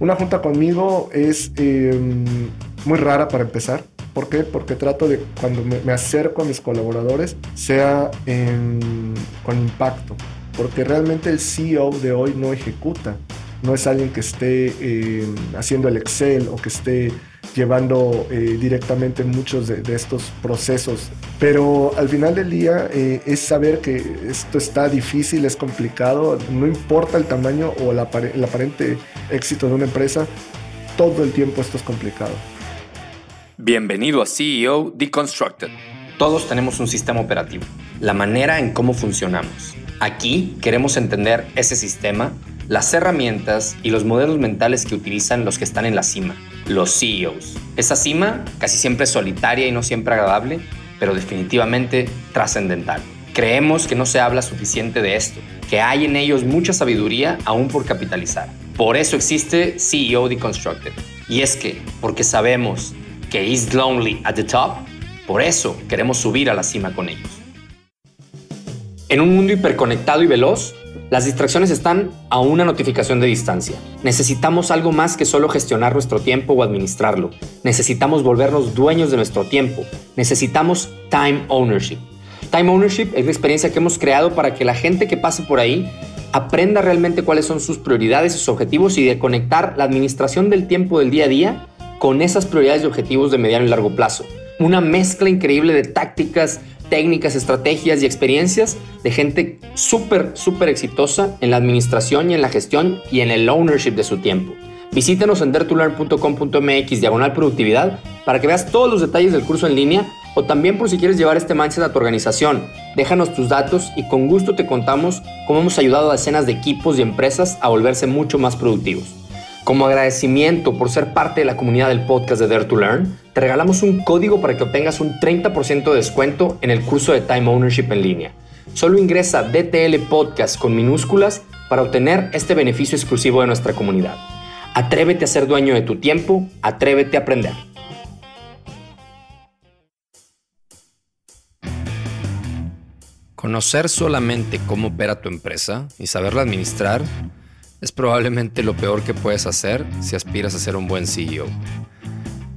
Una junta conmigo es em, muy rara para empezar. ¿Por qué? Porque trato de cuando me, acerco a mis colaboradores sea con impacto. Porque realmente el CEO de hoy no ejecuta. No es alguien que esté em, haciendo el Excel o que esté llevando eh, directamente muchos de, estos procesos. Pero al final del día eh, es saber que esto está difícil, es complicado, no importa el tamaño o el, el aparente éxito de una empresa, todo el tiempo esto es complicado. Bienvenido a CEO Deconstructed. Todos tenemos un sistema operativo, la manera en cómo funcionamos. Aquí queremos entender ese sistema, las herramientas y los modelos mentales que utilizan los que están en la cima los CEOs. Esa cima casi siempre es solitaria y no siempre agradable, pero definitivamente trascendental. Creemos que no se habla suficiente de esto, que hay en ellos mucha sabiduría aún por capitalizar. Por eso existe CEO Deconstructed. Y es que, porque sabemos que is lonely at the top, por eso queremos subir a la cima con ellos. En un mundo hiperconectado y veloz, las distracciones están a una notificación de distancia. Necesitamos algo más que solo gestionar nuestro tiempo o administrarlo. Necesitamos volvernos dueños de nuestro tiempo. Necesitamos time ownership. Time ownership es la experiencia que hemos creado para que la gente que pase por ahí aprenda realmente cuáles son sus prioridades sus objetivos y de conectar la administración del tiempo del día a día con esas prioridades y objetivos de mediano y largo plazo. Una mezcla increíble de tácticas, técnicas, estrategias y experiencias de gente súper, súper exitosa en la administración y en la gestión y en el ownership de su tiempo. Visítanos en dertulearn.com.mx diagonal productividad para que veas todos los detalles del curso en línea o también por si quieres llevar este mindset a tu organización. Déjanos tus datos y con gusto te contamos cómo hemos ayudado a decenas de equipos y empresas a volverse mucho más productivos. Como agradecimiento por ser parte de la comunidad del podcast de Dare to Learn, te regalamos un código para que obtengas un 30% de descuento en el curso de Time Ownership en línea. Solo ingresa DTL Podcast con minúsculas para obtener este beneficio exclusivo de nuestra comunidad. Atrévete a ser dueño de tu tiempo, atrévete a aprender. Conocer solamente cómo opera tu empresa y saberla administrar es probablemente lo peor que puedes hacer si aspiras a ser un buen CEO.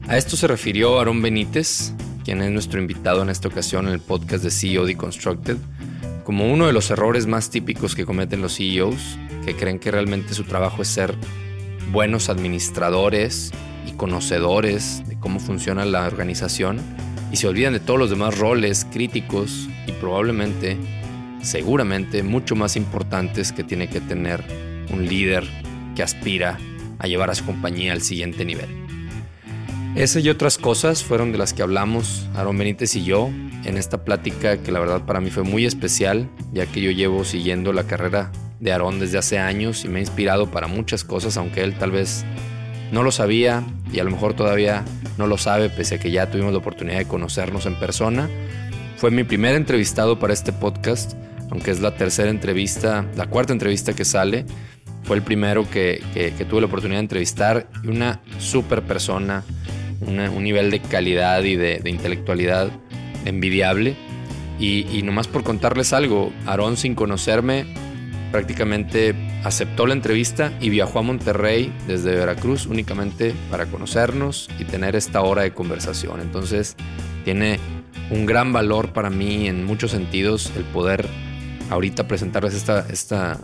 A esto se refirió Aaron Benítez, quien es nuestro invitado en esta ocasión en el podcast de CEO Deconstructed, como uno de los errores más típicos que cometen los CEOs, que creen que realmente su trabajo es ser buenos administradores y conocedores de cómo funciona la organización y se olvidan de todos los demás roles críticos y probablemente, seguramente, mucho más importantes que tiene que tener un líder que aspira a llevar a su compañía al siguiente nivel. Esa y otras cosas fueron de las que hablamos Aaron Benítez y yo en esta plática que la verdad para mí fue muy especial, ya que yo llevo siguiendo la carrera de Aaron desde hace años y me ha inspirado para muchas cosas, aunque él tal vez no lo sabía y a lo mejor todavía no lo sabe, pese a que ya tuvimos la oportunidad de conocernos en persona. Fue mi primer entrevistado para este podcast, aunque es la tercera entrevista, la cuarta entrevista que sale, fue el primero que, tuve la oportunidad de entrevistar y una súper persona, un nivel de calidad y de, intelectualidad envidiable. Y, y, nomás por contarles algo, Aarón sin conocerme prácticamente aceptó la entrevista y viajó a Monterrey desde Veracruz únicamente para conocernos y tener esta hora de conversación. Entonces tiene un gran valor para mí en muchos sentidos el poder ahorita presentarles esta, esta,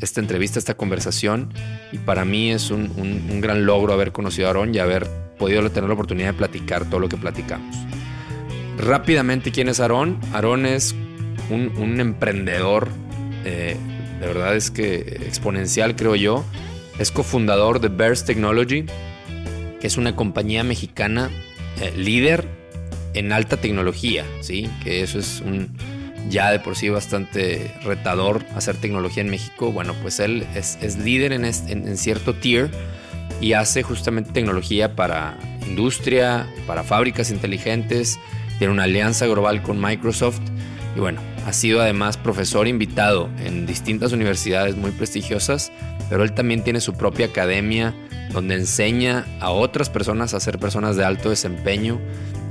esta entrevista, esta conversación. Y para mí es un, gran logro haber conocido a Aarón y haber podido tener la oportunidad de platicar todo lo que platicamos. Rápidamente, ¿quién es Aarón? Aarón es un, emprendedor, eh, de verdad es que exponencial, creo yo. Es cofundador de Bears Technology, que es una compañía mexicana eh, líder en alta tecnología, ¿sí? Que eso es un, ya de por sí bastante retador hacer tecnología en México, bueno, pues él es, líder en, cierto tier y hace justamente tecnología para industria, para fábricas inteligentes, tiene una alianza global con Microsoft y bueno, ha sido además profesor invitado en distintas universidades muy prestigiosas, pero él también tiene su propia academia donde enseña a otras personas a ser personas de alto desempeño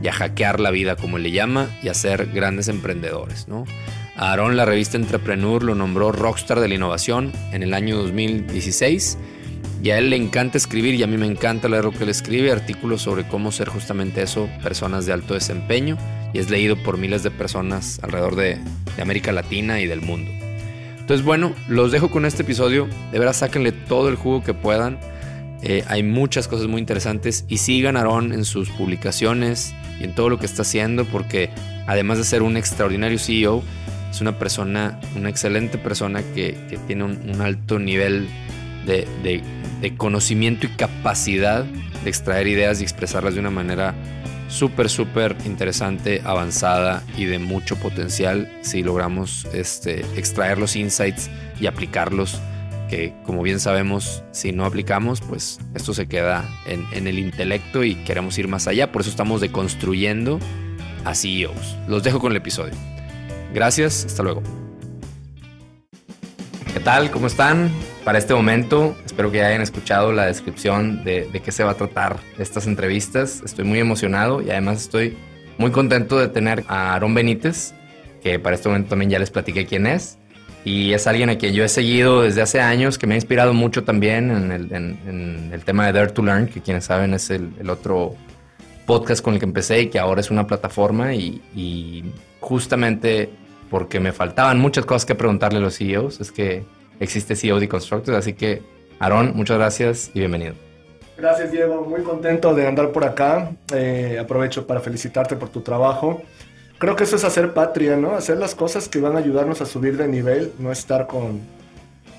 y a hackear la vida, como le llama, y a ser grandes emprendedores. ¿no? Aaron, la revista Entrepreneur, lo nombró Rockstar de la Innovación en el año 2016 Y a él le encanta escribir y a mí me encanta leer lo que él escribe, artículos sobre cómo ser justamente eso, personas de alto desempeño, y es leído por miles de personas alrededor de, de América Latina y del mundo. Entonces, bueno, los dejo con este episodio. De verdad, sáquenle todo el jugo que puedan. Eh, hay muchas cosas muy interesantes y sigan a Aaron en sus publicaciones y en todo lo que está haciendo porque además de ser un extraordinario CEO, es una persona, una excelente persona que, tiene un, alto nivel de, de, conocimiento y capacidad de extraer ideas y expresarlas de una manera súper, súper interesante, avanzada y de mucho potencial si logramos este, extraer los insights y aplicarlos que como bien sabemos, si no aplicamos, pues esto se queda en, el intelecto y queremos ir más allá. Por eso estamos deconstruyendo a CEOs. Los dejo con el episodio. Gracias, hasta luego. ¿Qué tal? ¿Cómo están? Para este momento, espero que hayan escuchado la descripción de, de qué se va a tratar estas entrevistas. Estoy muy emocionado y además estoy muy contento de tener a Aaron Benítez, que para este momento también ya les platiqué quién es y es alguien a quien yo he seguido desde hace años, que me ha inspirado mucho también en el, tema de Dare to Learn, que quienes saben es el, otro podcast con el que empecé y que ahora es una plataforma y, justamente porque me faltaban muchas cosas que preguntarle a los CEOs, es que existe CEO Deconstructed, así que Aaron, muchas gracias y bienvenido. Gracias Diego, muy contento de andar por acá, eh, aprovecho para felicitarte por tu trabajo creo que eso es hacer patria, ¿no? Hacer las cosas que van a ayudarnos a subir de nivel, no estar con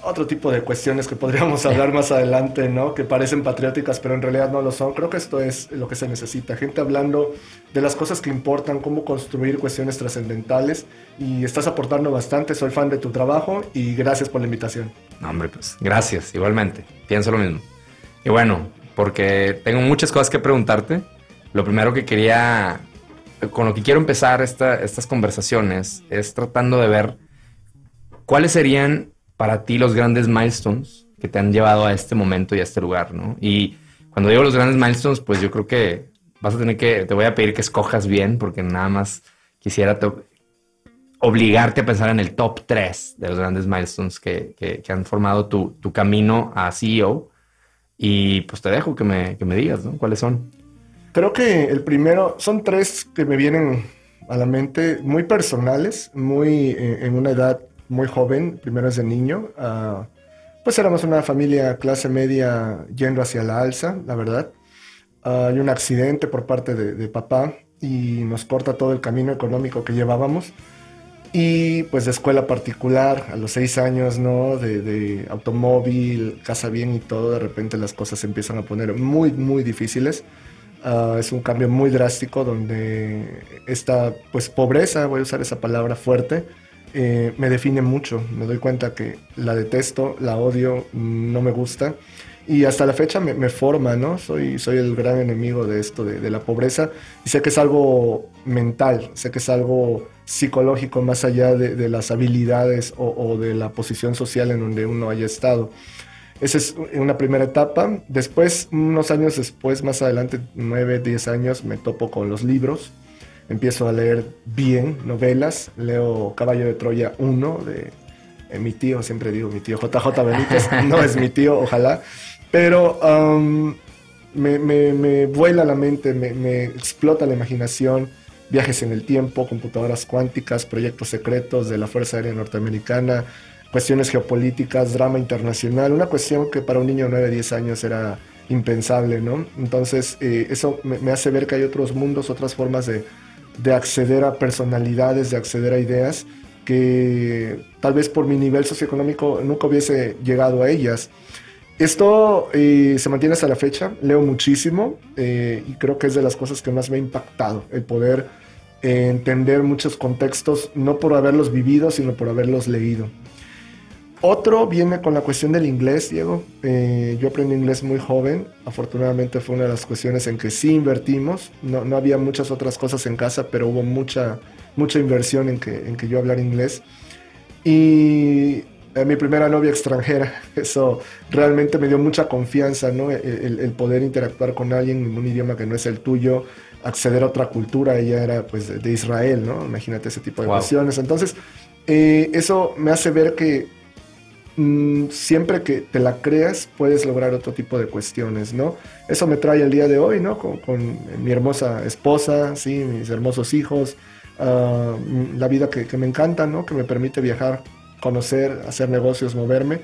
otro tipo de cuestiones que podríamos hablar más adelante, ¿no? Que parecen patrióticas, pero en realidad no lo son. Creo que esto es lo que se necesita. Gente hablando de las cosas que importan, cómo construir cuestiones trascendentales. Y estás aportando bastante. Soy fan de tu trabajo y gracias por la invitación. No, hombre, pues gracias, igualmente. Pienso lo mismo. Y bueno, porque tengo muchas cosas que preguntarte. Lo primero que quería con lo que quiero empezar estas conversaciones es tratando de ver cuáles serían para ti los grandes milestones que te han llevado a este momento y a este lugar, ¿no? Y cuando digo los grandes milestones, pues yo creo que vas a tener que, te voy a pedir que escojas bien, porque nada más quisiera obligarte a pensar en el top 3 de los grandes milestones que, han formado tu, tu, camino a CEO. Y pues te dejo que me, que me digas, ¿no? ¿Cuáles son? Creo que el primero, son tres que me vienen a la mente, muy personales, muy eh, en una edad muy joven, primero es de niño. Uh, pues éramos una familia clase media yendo hacia la alza, la verdad. Uh, hay un accidente por parte de, de, papá y nos corta todo el camino económico que llevábamos. Y pues de escuela particular, a los seis años, ¿no? De, de automóvil, casa bien y todo, de repente las cosas se empiezan a poner muy, muy difíciles. Ah, es un cambio muy drástico donde esta pues, pobreza, voy a usar esa palabra fuerte, eh, me define mucho. Me doy cuenta que la detesto, la odio, no me gusta. Y hasta la fecha me, forma, ¿no? Soy, soy el gran enemigo de esto, de, la pobreza. Y sé que es algo mental, sé que es algo psicológico más allá de, las habilidades o, o, de la posición social en donde uno haya estado. Esa es una primera etapa. Después, unos años después, más adelante, nueve, diez años, me topo con los libros. Empiezo a leer bien novelas. Leo Caballo de Troya 1 de eh, mi tío, siempre digo mi tío JJ Benítez. no es mi tío, ojalá. Pero um, me, vuela la mente, me, me explota la imaginación. Viajes en el tiempo, computadoras cuánticas, proyectos secretos de la Fuerza Aérea Norteamericana, cuestiones geopolíticas, drama internacional, una cuestión que para un niño de 9, 10 años era impensable, ¿no? Entonces, eh, eso me, hace ver que hay otros mundos, otras formas de, acceder a personalidades, de acceder a ideas que tal vez por mi nivel socioeconómico nunca hubiese llegado a ellas. Esto eh, se mantiene hasta la fecha, leo muchísimo eh, y creo que es de las cosas que más me ha impactado, el poder entender muchos contextos, no por haberlos vivido, sino por haberlos leído. Otro viene con la cuestión del inglés, Diego. Eh, yo aprendí inglés muy joven. Afortunadamente fue una de las cuestiones en que sí invertimos. No, no había muchas otras cosas en casa, pero hubo mucha, mucha inversión en que, en que yo hablar inglés. Y eh, mi primera novia extranjera, eso realmente me dio mucha confianza, ¿no? El, poder interactuar con alguien en un idioma que no es el tuyo, acceder a otra cultura. Ella era pues de Israel, ¿no? Imagínate ese tipo de cuestiones. Entonces, eh, eso me hace ver que siempre que te la creas, puedes lograr otro tipo de cuestiones, ¿no? Eso me trae el día de hoy, ¿no? Con, mi hermosa esposa, sí, mis hermosos hijos, ah, la vida que, me encanta, ¿no? Que me permite viajar, conocer, hacer negocios, moverme.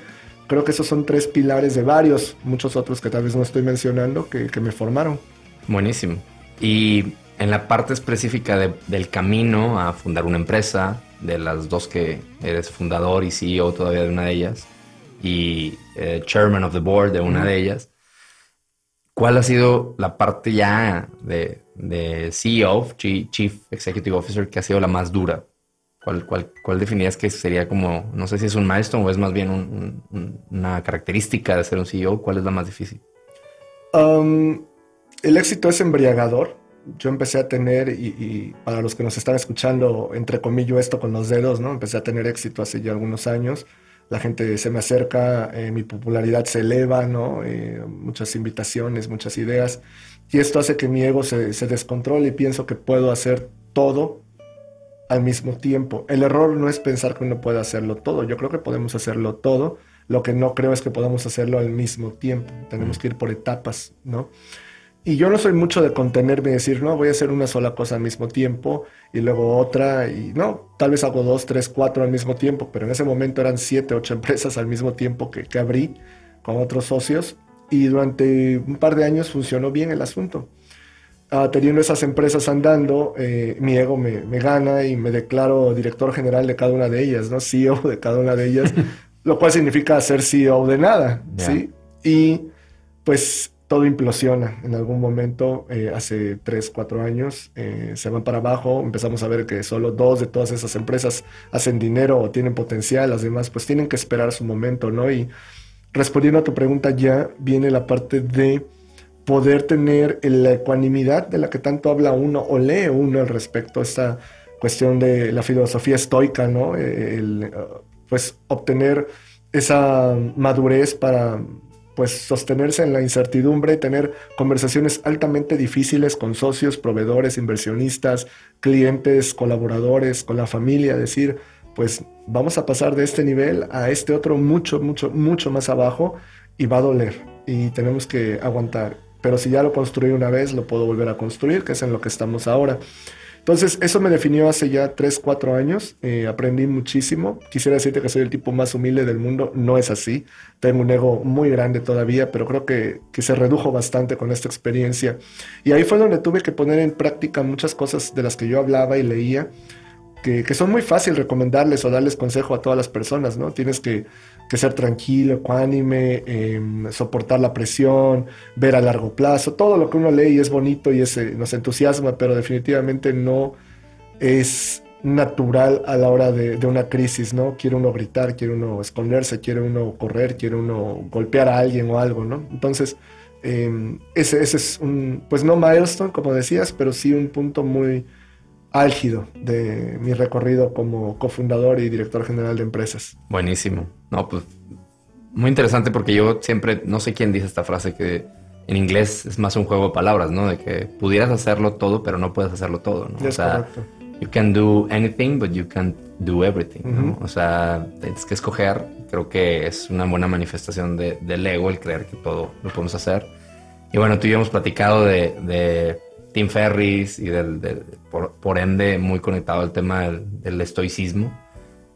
Creo que esos son tres pilares de varios, muchos otros que tal vez no estoy mencionando, que, que me formaron. Buenísimo. Y en la parte específica del camino a fundar una empresa, de las dos que eres fundador y CEO todavía de una de ellas, y eh, chairman of the board de una de ellas, ¿cuál ha sido la parte ya de, CEO, Chief Executive Officer, que ha sido la más dura? ¿Cuál, cuál, cuál definirías que sería como, no sé si es un milestone o es más bien una característica de ser un CEO? ¿Cuál es la más difícil? Um, el éxito es embriagador yo empecé a tener, y, para los que nos están escuchando, entre comillas esto con los dedos, ¿no? Empecé a tener éxito hace ya algunos años. La gente se me acerca, eh, mi popularidad se eleva, ¿no? Eh, muchas invitaciones, muchas ideas. Y esto hace que mi ego se, se descontrole y pienso que puedo hacer todo al mismo tiempo. El error no es pensar que uno puede hacerlo todo. Yo creo que podemos hacerlo todo. Lo que no creo es que podamos hacerlo al mismo tiempo. Tenemos que ir por etapas, ¿no? Y yo no soy mucho de contenerme y decir, no, voy a hacer una sola cosa al mismo tiempo y luego otra y no, tal vez hago dos, tres, cuatro al mismo tiempo, pero en ese momento eran siete, ocho empresas al mismo tiempo que, que abrí con otros socios y durante un par de años funcionó bien el asunto. Uh, teniendo esas empresas andando, eh, mi ego me, me, gana y me declaro director general de cada una de ellas, ¿no? CEO de cada una de ellas, lo cual significa ser CEO de nada, ¿sí? Y pues todo implosiona en algún momento, eh, hace 3, 4 años, eh, se van para abajo, empezamos a ver que solo dos de todas esas empresas hacen dinero o tienen potencial, las demás pues tienen que esperar su momento, ¿no? Y respondiendo a tu pregunta ya viene la parte de poder tener la ecuanimidad de la que tanto habla uno o lee uno al respecto esta cuestión de la filosofía estoica, ¿no? El, pues obtener esa madurez para pues sostenerse en la incertidumbre, tener conversaciones altamente difíciles con socios, proveedores, inversionistas, clientes, colaboradores, con la familia, decir, pues vamos a pasar de este nivel a este otro mucho, mucho, mucho más abajo y va a doler y tenemos que aguantar. Pero si ya lo construí una vez, lo puedo volver a construir, que es en lo que estamos ahora. Entonces, eso me definió hace ya 3, 4 años. Eh, aprendí muchísimo. Quisiera decirte que soy el tipo más humilde del mundo. No es así. Tengo un ego muy grande todavía, pero creo que, que se redujo bastante con esta experiencia. Y ahí fue donde tuve que poner en práctica muchas cosas de las que yo hablaba y leía que, son muy fácil recomendarles o darles consejo a todas las personas, ¿no? Tienes que, ser tranquilo, ecuánime, em, soportar la presión, ver a largo plazo, todo lo que uno lee y es bonito y es, nos entusiasma, pero definitivamente no es natural a la hora de, una crisis, ¿no? Quiere uno gritar, quiere uno esconderse, quiere uno correr, quiere uno golpear a alguien o algo, ¿no? Entonces, em, ese, ese es un, pues no milestone, como decías, pero sí un punto muy álgido de mi recorrido como cofundador y director general de empresas. Buenísimo. No, pues muy interesante porque yo siempre, no sé quién dice esta frase que en inglés es más un juego de palabras, ¿no? De que pudieras hacerlo todo, pero no puedes hacerlo todo, ¿no? o sea, correcto. you can do anything, but you can't do everything, ¿no? O sea, tienes que escoger. Creo que es una buena manifestación de, del ego el creer que todo lo podemos hacer. Y bueno, tú y yo hemos platicado de Tim Ferris y del, por, ende muy conectado al tema del, estoicismo.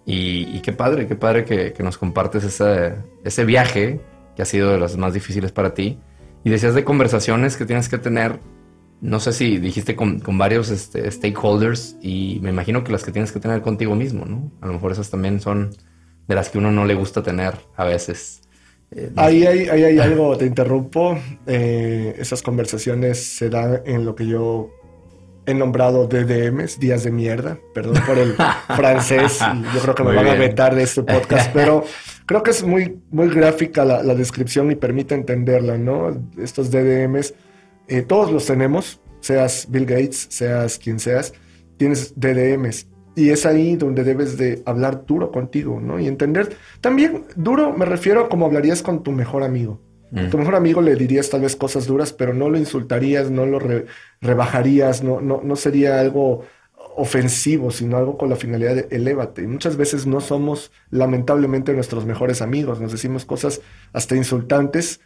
Y, qué padre, qué padre que, nos compartes ese, ese viaje que ha sido de los más difíciles para ti. Y decías de conversaciones que tienes que tener, no sé si dijiste con, varios este, stakeholders y me imagino que las que tienes que tener contigo mismo, ¿no? A lo mejor esas también son de las que uno no le gusta tener a veces. Eh, ahí, hay, hay algo, te interrumpo. Eh, esas conversaciones se dan en lo que yo he nombrado DDMs, días de mierda. Perdón por el francés. Yo creo que me van a vetar de este podcast, pero creo que es muy, muy gráfica la, descripción y permite entenderla, ¿no? Estos DDMs, eh, todos los tenemos, seas Bill Gates, seas quien seas, tienes DDMs. Y es ahí donde debes de hablar duro contigo, ¿no? Y entender. También duro me refiero a como hablarías con tu mejor amigo. A tu mejor amigo le dirías tal vez cosas duras, pero no lo insultarías, no lo rebajarías, no, no, no sería algo ofensivo, sino algo con la finalidad de elévate. Y muchas veces no somos, lamentablemente, nuestros mejores amigos. Nos decimos cosas hasta insultantes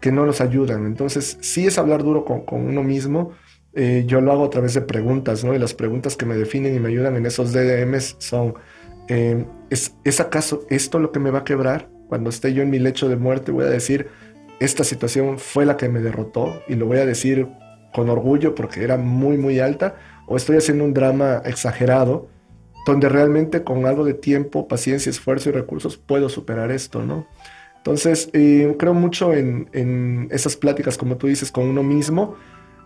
que no nos ayudan. Entonces, sí es hablar duro con, uno mismo. Eh, yo lo hago a través de preguntas, ¿no? Y las preguntas que me definen y me ayudan en esos DDMs son, eh, ¿es, ¿es acaso esto lo que me va a quebrar? Cuando esté yo en mi lecho de muerte, voy a decir, esta situación fue la que me derrotó y lo voy a decir con orgullo porque era muy, muy alta, o estoy haciendo un drama exagerado donde realmente con algo de tiempo, paciencia, esfuerzo y recursos puedo superar esto, ¿no? Entonces, eh, creo mucho en, esas pláticas, como tú dices, con uno mismo,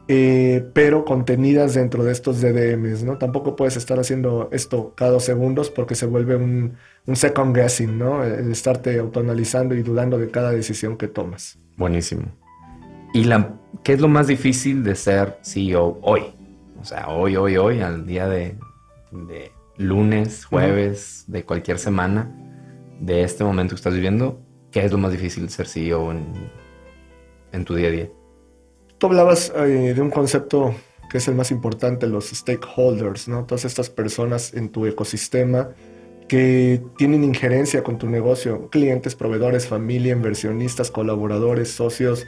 eh, pero contenidas dentro de estos DDMs, ¿no? Tampoco puedes estar haciendo esto cada dos segundos porque se vuelve un, un second guessing, ¿no? El estarte autoanalizando y dudando de cada decisión que tomas. Buenísimo. ¿Y la, qué es lo más difícil de ser CEO hoy? O sea, hoy, hoy, hoy, al día de, lunes, jueves, de cualquier semana, de este momento que estás viviendo, ¿qué es lo más difícil de ser CEO en, en tu día a día? Hablabas eh, de un concepto que es el más importante, los stakeholders, ¿no? Todas estas personas en tu ecosistema que tienen injerencia con tu negocio, clientes, proveedores, familia, inversionistas, colaboradores, socios,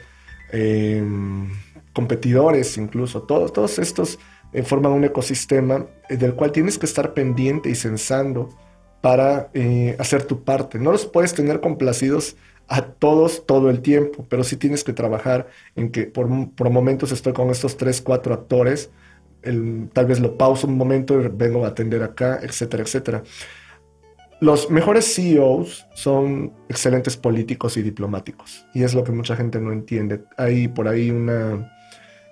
em, competidores incluso, todos, todos estos eh, forman un ecosistema eh, del cual tienes que estar pendiente y sensando para hacer tu parte. No los puedes tener complacidos a todos todo el tiempo, pero sí tienes que trabajar en que por, por momentos estoy con estos tres, cuatro actores, tal vez lo pauso un momento y vengo a atender acá, etcétera, etcétera. Los mejores CEOs son excelentes políticos y diplomáticos, y es lo que mucha gente no entiende. Hay por ahí una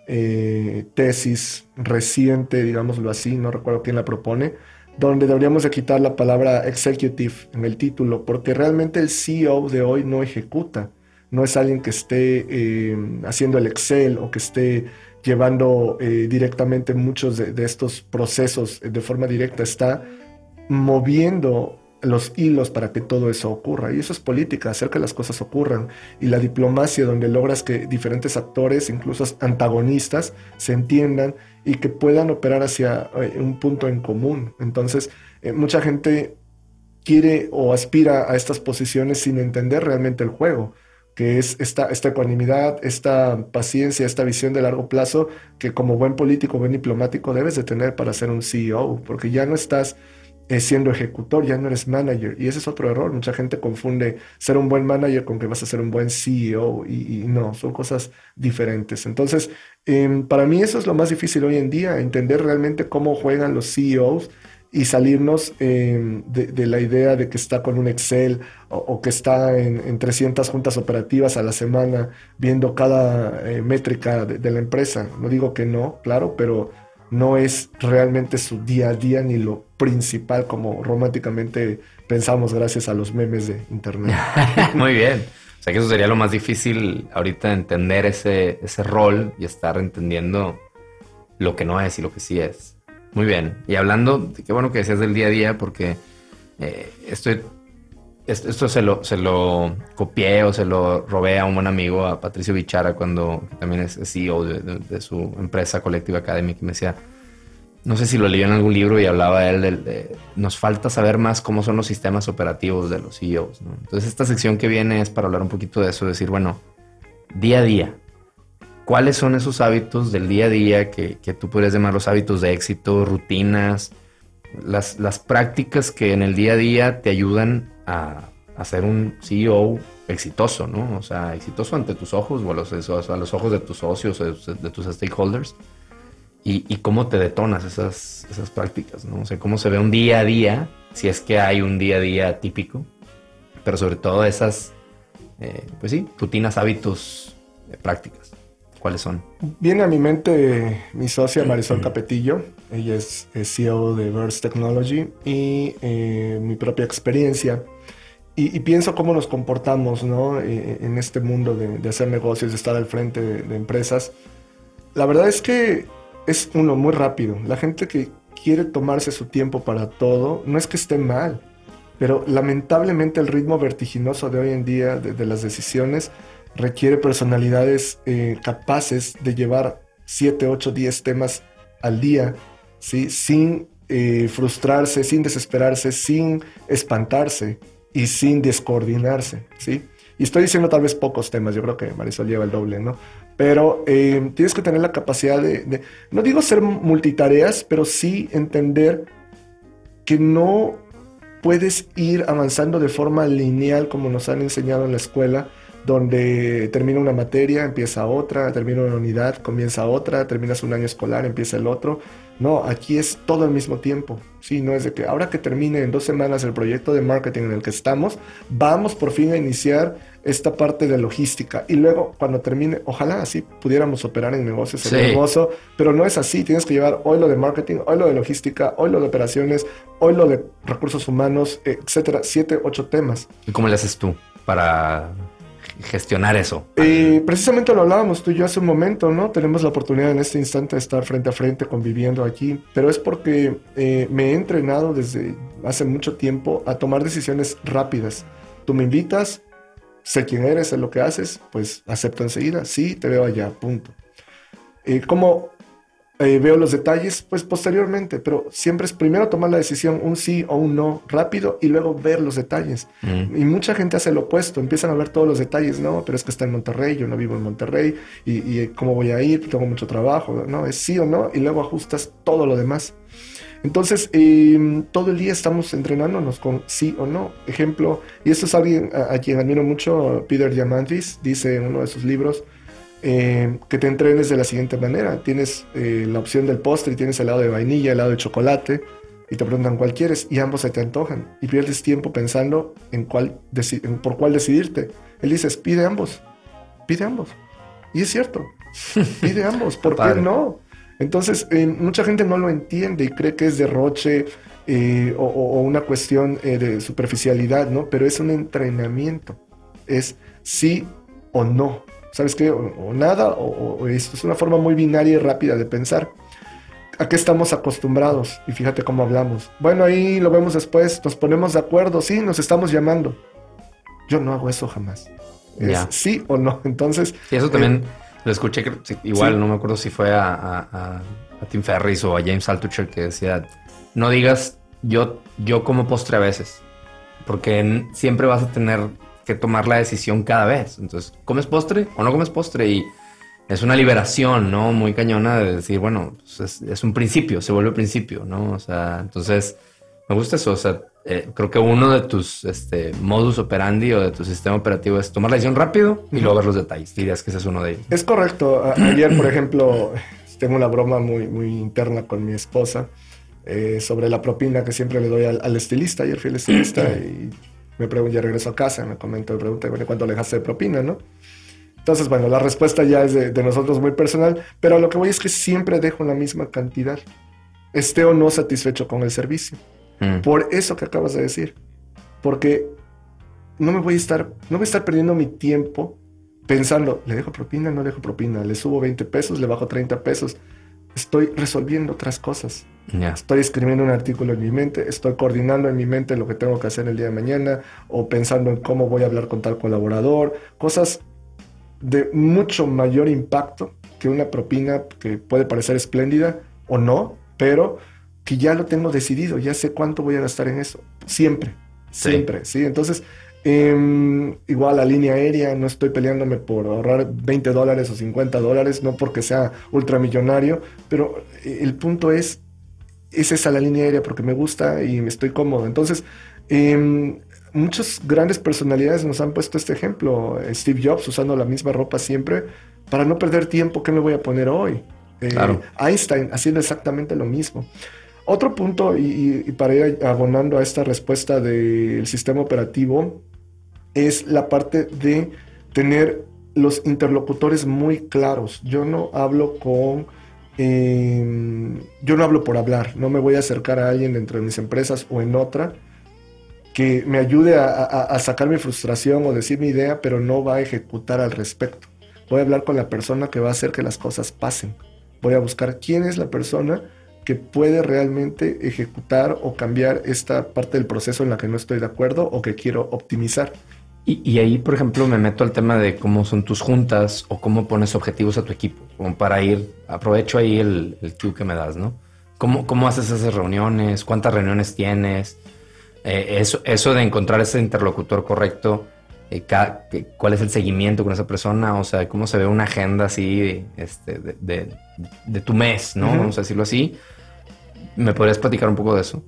eh, tesis reciente, digámoslo así, no recuerdo quién la propone, donde deberíamos de quitar la palabra executive en el título, porque realmente el CEO de hoy no ejecuta, no es alguien que esté eh, haciendo el Excel o que esté llevando eh, directamente muchos de, de estos procesos de forma directa, está moviendo los hilos para que todo eso ocurra. Y eso es política, hacer que las cosas ocurran. Y la diplomacia, donde logras que diferentes actores, incluso antagonistas, se entiendan y que puedan operar hacia eh, un punto en común. Entonces, eh, mucha gente quiere o aspira a estas posiciones sin entender realmente el juego que es esta, esta ecuanimidad, esta paciencia, esta visión de largo plazo que como buen político, buen diplomático debes de tener para ser un CEO, porque ya no estás siendo ejecutor, ya no eres manager. Y ese es otro error. Mucha gente confunde ser un buen manager con que vas a ser un buen CEO y, no, son cosas diferentes. Entonces, em, para mí eso es lo más difícil hoy en día, entender realmente cómo juegan los CEOs y salirnos em, de, la idea de que está con un Excel o, que está en, 300 juntas operativas a la semana viendo cada eh, métrica de la empresa. No digo que no, claro, pero no es realmente su día a día ni lo principal como románticamente pensamos gracias a los memes de internet. Muy bien. O sea que eso sería lo más difícil ahorita entender ese, ese rol y estar entendiendo lo que no es y lo que sí es. Muy bien. Y hablando, qué bueno que decías del día a día porque eh, estoy, esto se lo, se lo copié o se lo robé a un buen amigo, a Patricio Bichara, cuando también es CEO de, su empresa Collective Academy, que me decía, no sé si lo leyó en algún libro y hablaba él de, nos falta saber más cómo son los sistemas operativos de los CEOs. Entonces esta sección que viene es para hablar un poquito de eso, decir, bueno, día a día, ¿cuáles son esos hábitos del día a día que, que tú podrías llamar los hábitos de éxito, rutinas, las, las prácticas que en el día a día te ayudan a, ser un CEO exitoso, ¿no? O sea, exitoso ante tus ojos o a los, a los ojos de tus socios, de tus stakeholders. Y, cómo te detonas esas, esas prácticas, ¿no? O sea, cómo se ve un día a día, si es que hay un día a día típico, pero sobre todo esas, eh, pues sí, rutinas, hábitos, eh, prácticas. ¿Cuáles son? Viene a mi mente mi socia Marisol Capetillo. Ella es, CEO de Verse Technology y eh, mi propia experiencia y, pienso cómo nos comportamos ¿no? Eh, en este mundo de, hacer negocios, de estar al frente de, empresas. La verdad es que es uno muy rápido. La gente que quiere tomarse su tiempo para todo, no es que esté mal, pero lamentablemente el ritmo vertiginoso de hoy en día de, las decisiones requiere personalidades eh, capaces de llevar 7, 8, 10 temas al día, ¿sí? sin eh, frustrarse, sin desesperarse, sin espantarse y sin descoordinarse, ¿sí? Y estoy diciendo tal vez pocos temas, yo creo que Marisol lleva el doble, ¿no? Pero eh, tienes que tener la capacidad de, no digo ser multitareas, pero sí entender que no puedes ir avanzando de forma lineal como nos han enseñado en la escuela, donde termina una materia, empieza otra, termina una unidad, comienza otra, terminas un año escolar, empieza el otro. No, aquí es todo al mismo tiempo. Sí, no es de que ahora que termine en dos semanas el proyecto de marketing en el que estamos, vamos por fin a iniciar esta parte de logística. Y luego, cuando termine, ojalá así pudiéramos operar en negocios, sí. hermoso, pero no es así. Tienes que llevar hoy lo de marketing, hoy lo de logística, hoy lo de operaciones, hoy lo de recursos humanos, etcétera. Siete, ocho temas. ¿Y cómo le haces tú para gestionar eso? Eh, precisamente lo hablábamos tú y yo hace un momento, ¿no? Tenemos la oportunidad en este instante de estar frente a frente conviviendo aquí, pero es porque eh, me he entrenado desde hace mucho tiempo a tomar decisiones rápidas. Tú me invitas, sé quién eres, sé lo que haces, pues acepto enseguida, sí, te veo allá, punto. Eh, ¿Cómo eh, veo los detalles? Pues posteriormente, pero siempre es primero tomar la decisión, un sí o un no, rápido, y luego ver los detalles. Mm. Y mucha gente hace lo opuesto, empiezan a ver todos los detalles, no, pero es que está en Monterrey, yo no vivo en Monterrey, y, y cómo voy a ir, tengo mucho trabajo, no, es sí o no, y luego ajustas todo lo demás. Entonces, eh, todo el día estamos entrenándonos con sí o no. Ejemplo, y esto es alguien a, quien admiro mucho, Peter Diamandis, dice en uno de sus libros, eh, que te entrenes de la siguiente manera. Tienes eh, la opción del postre y tienes el lado de vainilla, el lado de chocolate, y te preguntan cuál quieres, y ambos se te antojan. Y pierdes tiempo pensando en, cuál en por cuál decidirte. Él dice, pide ambos, pide ambos. Y es cierto, pide ambos, ¿por qué no? Entonces, eh, mucha gente no lo entiende y cree que es derroche eh, o, una cuestión de superficialidad, ¿no? Pero es un entrenamiento. Es sí o no. ¿Sabes qué? O, nada, o, esto es una forma muy binaria y rápida de pensar. ¿A qué estamos acostumbrados? Y fíjate cómo hablamos. Bueno, ahí lo vemos después, nos ponemos de acuerdo, sí, nos estamos llamando. Yo no hago eso jamás. Es sí o no. Entonces. Y eso también lo escuché, igual, no me acuerdo si fue a, Tim Ferris o a James Altucher que decía, no digas yo, yo como postre a veces, porque siempre vas a tener que tomar la decisión cada vez. Entonces, ¿comes postre o no comes postre? Y es una liberación, ¿no? Muy cañona de decir, bueno, pues es, un principio, se vuelve principio, ¿no? O sea, entonces, me gusta eso, o sea, eh, creo que uno de tus este, modus operandi o de tu sistema operativo es tomar la decisión rápido y luego ver los detalles. Dirías que ese es uno de ellos. Es correcto. ayer, por ejemplo, tengo una broma muy, muy interna con mi esposa eh, sobre la propina que siempre le doy al, estilista. Ayer fui al estilista y me pregunto, ya regreso a casa, me comento, me pregunta, ¿cuánto le dejaste de propina, no? Entonces, bueno, la respuesta ya es de, de, nosotros muy personal, pero lo que voy es que siempre dejo la misma cantidad, esté o no satisfecho con el servicio. Mm. Por eso que acabas de decir. Porque no me voy a estar, no voy a estar perdiendo mi tiempo pensando, le dejo propina, no le dejo propina, le subo 20 pesos, le bajo 30 pesos. Estoy resolviendo otras cosas. Estoy escribiendo un artículo en mi mente, estoy coordinando en mi mente lo que tengo que hacer el día de mañana o pensando en cómo voy a hablar con tal colaborador. Cosas de mucho mayor impacto que una propina que puede parecer espléndida o no, pero que ya lo tengo decidido, ya sé cuánto voy a gastar en eso, siempre, siempre, ¿sí? Entonces, em, igual la línea aérea, no estoy peleándome por ahorrar 20 dólares o 50 dólares, no porque sea ultramillonario, pero el punto es, es esa la línea aérea porque me gusta y me estoy cómodo. Entonces, eh, muchas grandes personalidades nos han puesto este ejemplo. Steve Jobs usando la misma ropa siempre para no perder tiempo, ¿qué me voy a poner hoy? Eh, Einstein haciendo exactamente lo mismo. Otro punto, y, para ir abonando a esta respuesta del sistema operativo, es la parte de tener los interlocutores muy claros. Yo no hablo con... Em, yo no hablo por hablar, no me voy a acercar a alguien dentro de mis empresas o en otra que me ayude a, a, sacar mi frustración o decir mi idea, pero no va a ejecutar al respecto. Voy a hablar con la persona que va a hacer que las cosas pasen. Voy a buscar quién es la persona que puede realmente ejecutar o cambiar esta parte del proceso en la que no estoy de acuerdo o que quiero optimizar. Y, ahí, por ejemplo, me meto al tema de cómo son tus juntas o cómo pones objetivos a tu equipo, como para ir, aprovecho ahí el, el cue que me das, ¿no? ¿Cómo, ¿Cómo haces esas reuniones? ¿Cuántas reuniones tienes? Eh, eso, eso de encontrar ese interlocutor correcto, eh, ¿cuál es el seguimiento con esa persona? O sea, ¿cómo se ve una agenda así este, de, tu mes, ¿no? Vamos a decirlo así. ¿Me podrías platicar un poco de eso?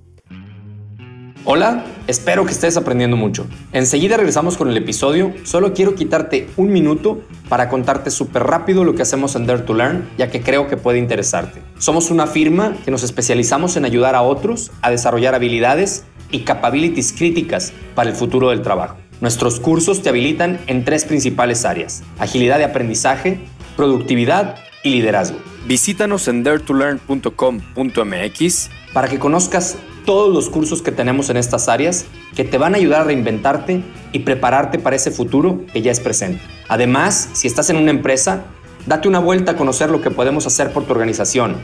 Hola, espero que estés aprendiendo mucho. Enseguida regresamos con el episodio. Solo quiero quitarte un minuto para contarte súper rápido lo que hacemos en Dare to Learn, ya que creo que puede interesarte. Somos una firma que nos especializamos en ayudar a otros a desarrollar habilidades y capabilities críticas para el futuro del trabajo. Nuestros cursos te habilitan en tres principales áreas: agilidad de aprendizaje, productividad y liderazgo. Visítanos en daretolearn.com.mx para que conozcas todos los cursos que tenemos en estas áreas que te van a ayudar a reinventarte y prepararte para ese futuro que ya es presente. Además, si estás en una empresa, date una vuelta a conocer lo que podemos hacer por tu organización.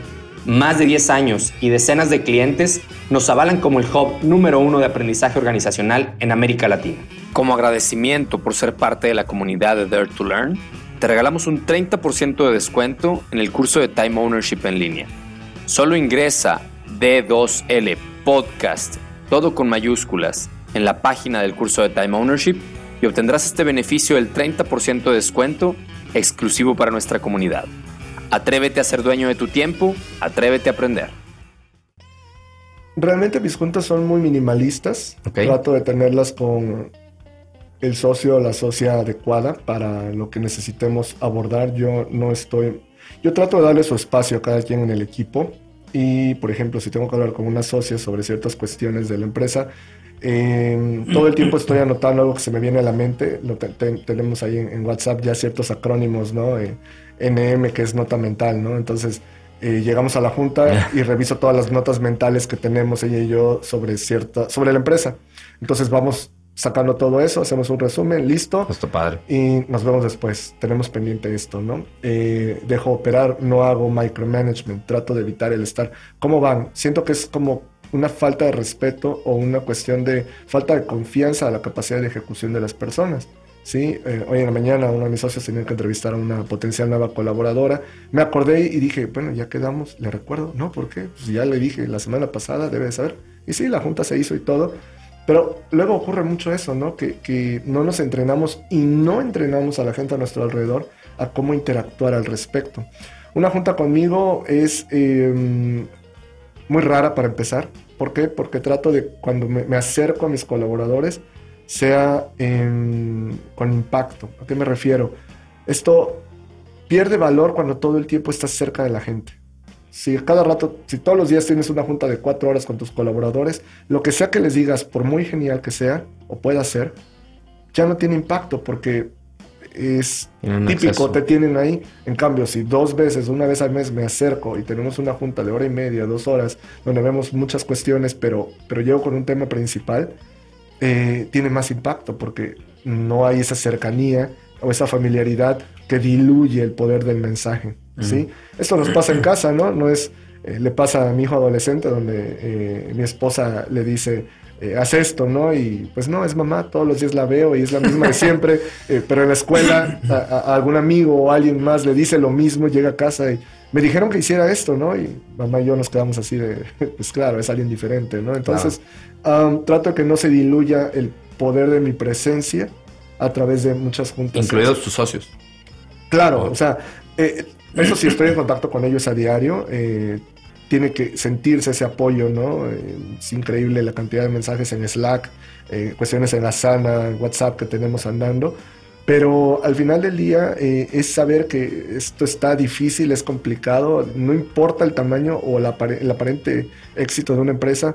Más de 10 años y decenas de clientes nos avalan como el hub número uno de aprendizaje organizacional en América Latina. Como agradecimiento por ser parte de la comunidad de Dare to Learn, te regalamos un 30% de descuento en el curso de Time Ownership en línea. Solo ingresa D2L podcast, todo con mayúsculas, en la página del curso de Time Ownership y obtendrás este beneficio del 30% de descuento exclusivo para nuestra comunidad. Atrévete a ser dueño de tu tiempo, atrévete a aprender. Realmente mis juntas son muy minimalistas. Trato de tenerlas con el socio o la socia adecuada para lo que necesitemos abordar. Yo no estoy. Yo trato de darle su espacio a cada quien en el equipo. Y, por ejemplo, si tengo que hablar con una socia sobre ciertas cuestiones de la empresa, em, todo el tiempo estoy anotando algo que se me viene a la mente. Lo tenemos ahí en, WhatsApp ya ciertos acrónimos, ¿no? Eh, NM, que es nota mental, ¿no? Entonces, eh, llegamos a la junta y reviso todas las notas mentales que tenemos ella y yo sobre cierta, sobre la empresa. Entonces vamos sacando todo eso, hacemos un resumen, listo. Esto padre. Y nos vemos después. Tenemos pendiente esto, ¿no? Eh, dejo operar, no hago micromanagement, trato de evitar el estar. ¿Cómo van? Siento que es como una falta de respeto o una cuestión de falta de confianza a la capacidad de ejecución de las personas. Sí, eh, hoy en la mañana uno de mis socios tenía que entrevistar a una potencial nueva colaboradora. Me acordé y dije, bueno, ya quedamos, le recuerdo, ¿no? ¿Por qué? Pues ya le dije la semana pasada, debe de saber. Y sí, la junta se hizo y todo pero luego ocurre mucho eso, ¿no? Que, no nos entrenamos y no entrenamos a la gente a nuestro alrededor a cómo interactuar al respecto. Una junta conmigo es em, muy rara para empezar. ¿Por qué? Porque trato de, cuando me, acerco a mis colaboradores, sea con impacto. ¿A qué me refiero? Esto pierde valor cuando todo el tiempo estás cerca de la gente si cada rato, si todos los días tienes una junta de cuatro horas con tus colaboradores, lo que sea que les digas, por muy genial que sea o pueda ser, ya no tiene impacto porque es típico, te tienen ahí. En cambio, si dos veces, una vez al mes me acerco y tenemos una junta de hora y media, dos horas, donde vemos muchas cuestiones, pero, pero llego con un tema principal, eh, tiene más impacto porque no hay esa cercanía o esa familiaridad que diluye el poder del mensaje. ¿Sí? Esto nos pasa en casa, ¿no? No es, eh, le pasa a mi hijo adolescente donde eh, mi esposa le dice, eh, haz esto, ¿no? Y pues no, es mamá, todos los días la veo y es la misma de siempre, pero en la escuela a, algún amigo o alguien más le dice lo mismo, llega a casa y me dijeron que hiciera esto, ¿no? Y mamá y yo nos quedamos así de, pues claro, es alguien diferente, ¿no? Entonces, trato de que no se diluya el poder de mi presencia a través de muchas juntas. Incluidos tus socios. Claro, o sea, eh, eso sí, estoy en contacto con ellos a diario. Eh, tiene que sentirse ese apoyo, ¿no? Eh, es increíble la cantidad de mensajes en Slack, cuestiones en la sana, en WhatsApp que tenemos andando. Pero al final del día es saber que esto está difícil, es complicado, no importa el tamaño o el aparente éxito de una empresa,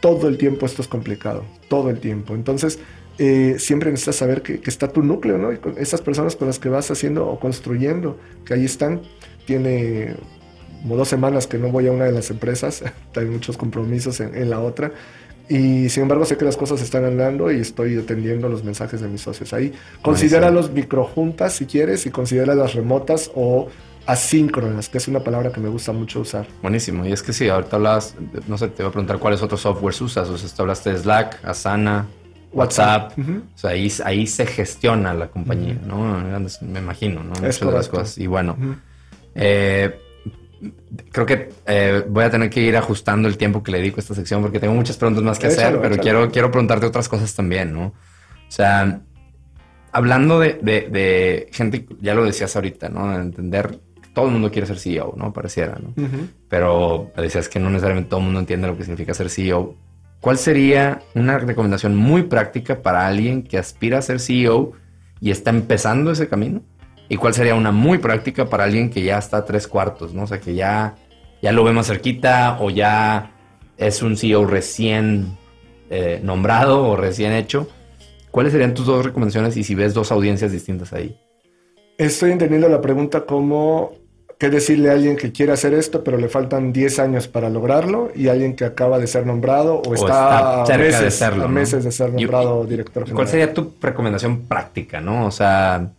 todo el tiempo esto es complicado, todo el tiempo. Entonces, eh, siempre necesitas saber que, está tu núcleo, ¿no? Y con esas personas con las que vas haciendo o construyendo, que ahí están. Tiene como dos semanas que no voy a una de las empresas, hay muchos compromisos en, la otra. Y sin embargo sé que las cosas están andando y estoy atendiendo los mensajes de mis socios ahí. Considera los microjuntas si quieres y considera las remotas o asíncronas, que es una palabra que me gusta mucho usar. Buenísimo. Y es que sí, ahorita hablas, no sé, te voy a preguntar cuáles otros softwares usas. O sea, te hablaste de Slack, Asana, WhatsApp. O sea, ahí, ahí se gestiona la compañía, ¿no? Me imagino, ¿no? Muchas de las cosas. Y bueno, eh, creo que eh, voy a tener que ir ajustando el tiempo que le dedico a esta sección porque tengo muchas preguntas más que hacer, pero quiero, quiero preguntarte otras cosas también, ¿no? O sea, hablando de, gente, ya lo decías ahorita, ¿no? Entender, todo el mundo quiere ser CEO, ¿no? Pareciera, ¿no? Pero decías que no necesariamente todo el mundo entiende lo que significa ser CEO. ¿Cuál sería una recomendación muy práctica para alguien que aspira a ser CEO y está empezando ese camino? ¿Y cuál sería una muy práctica para alguien que ya está a tres cuartos, ¿no? O sea, que ya, ya lo ve más cerquita o ya es un CEO recién eh, nombrado o recién hecho. ¿Cuáles serían tus dos recomendaciones y si ves dos audiencias distintas ahí? Estoy entendiendo la pregunta como qué decirle a alguien que quiere hacer esto, pero le faltan 10 años para lograrlo, y alguien que acaba de ser nombrado o, está, cerca meses, de serlo, meses de ser nombrado director general. ¿Cuál sería tu recomendación práctica, no? O sea,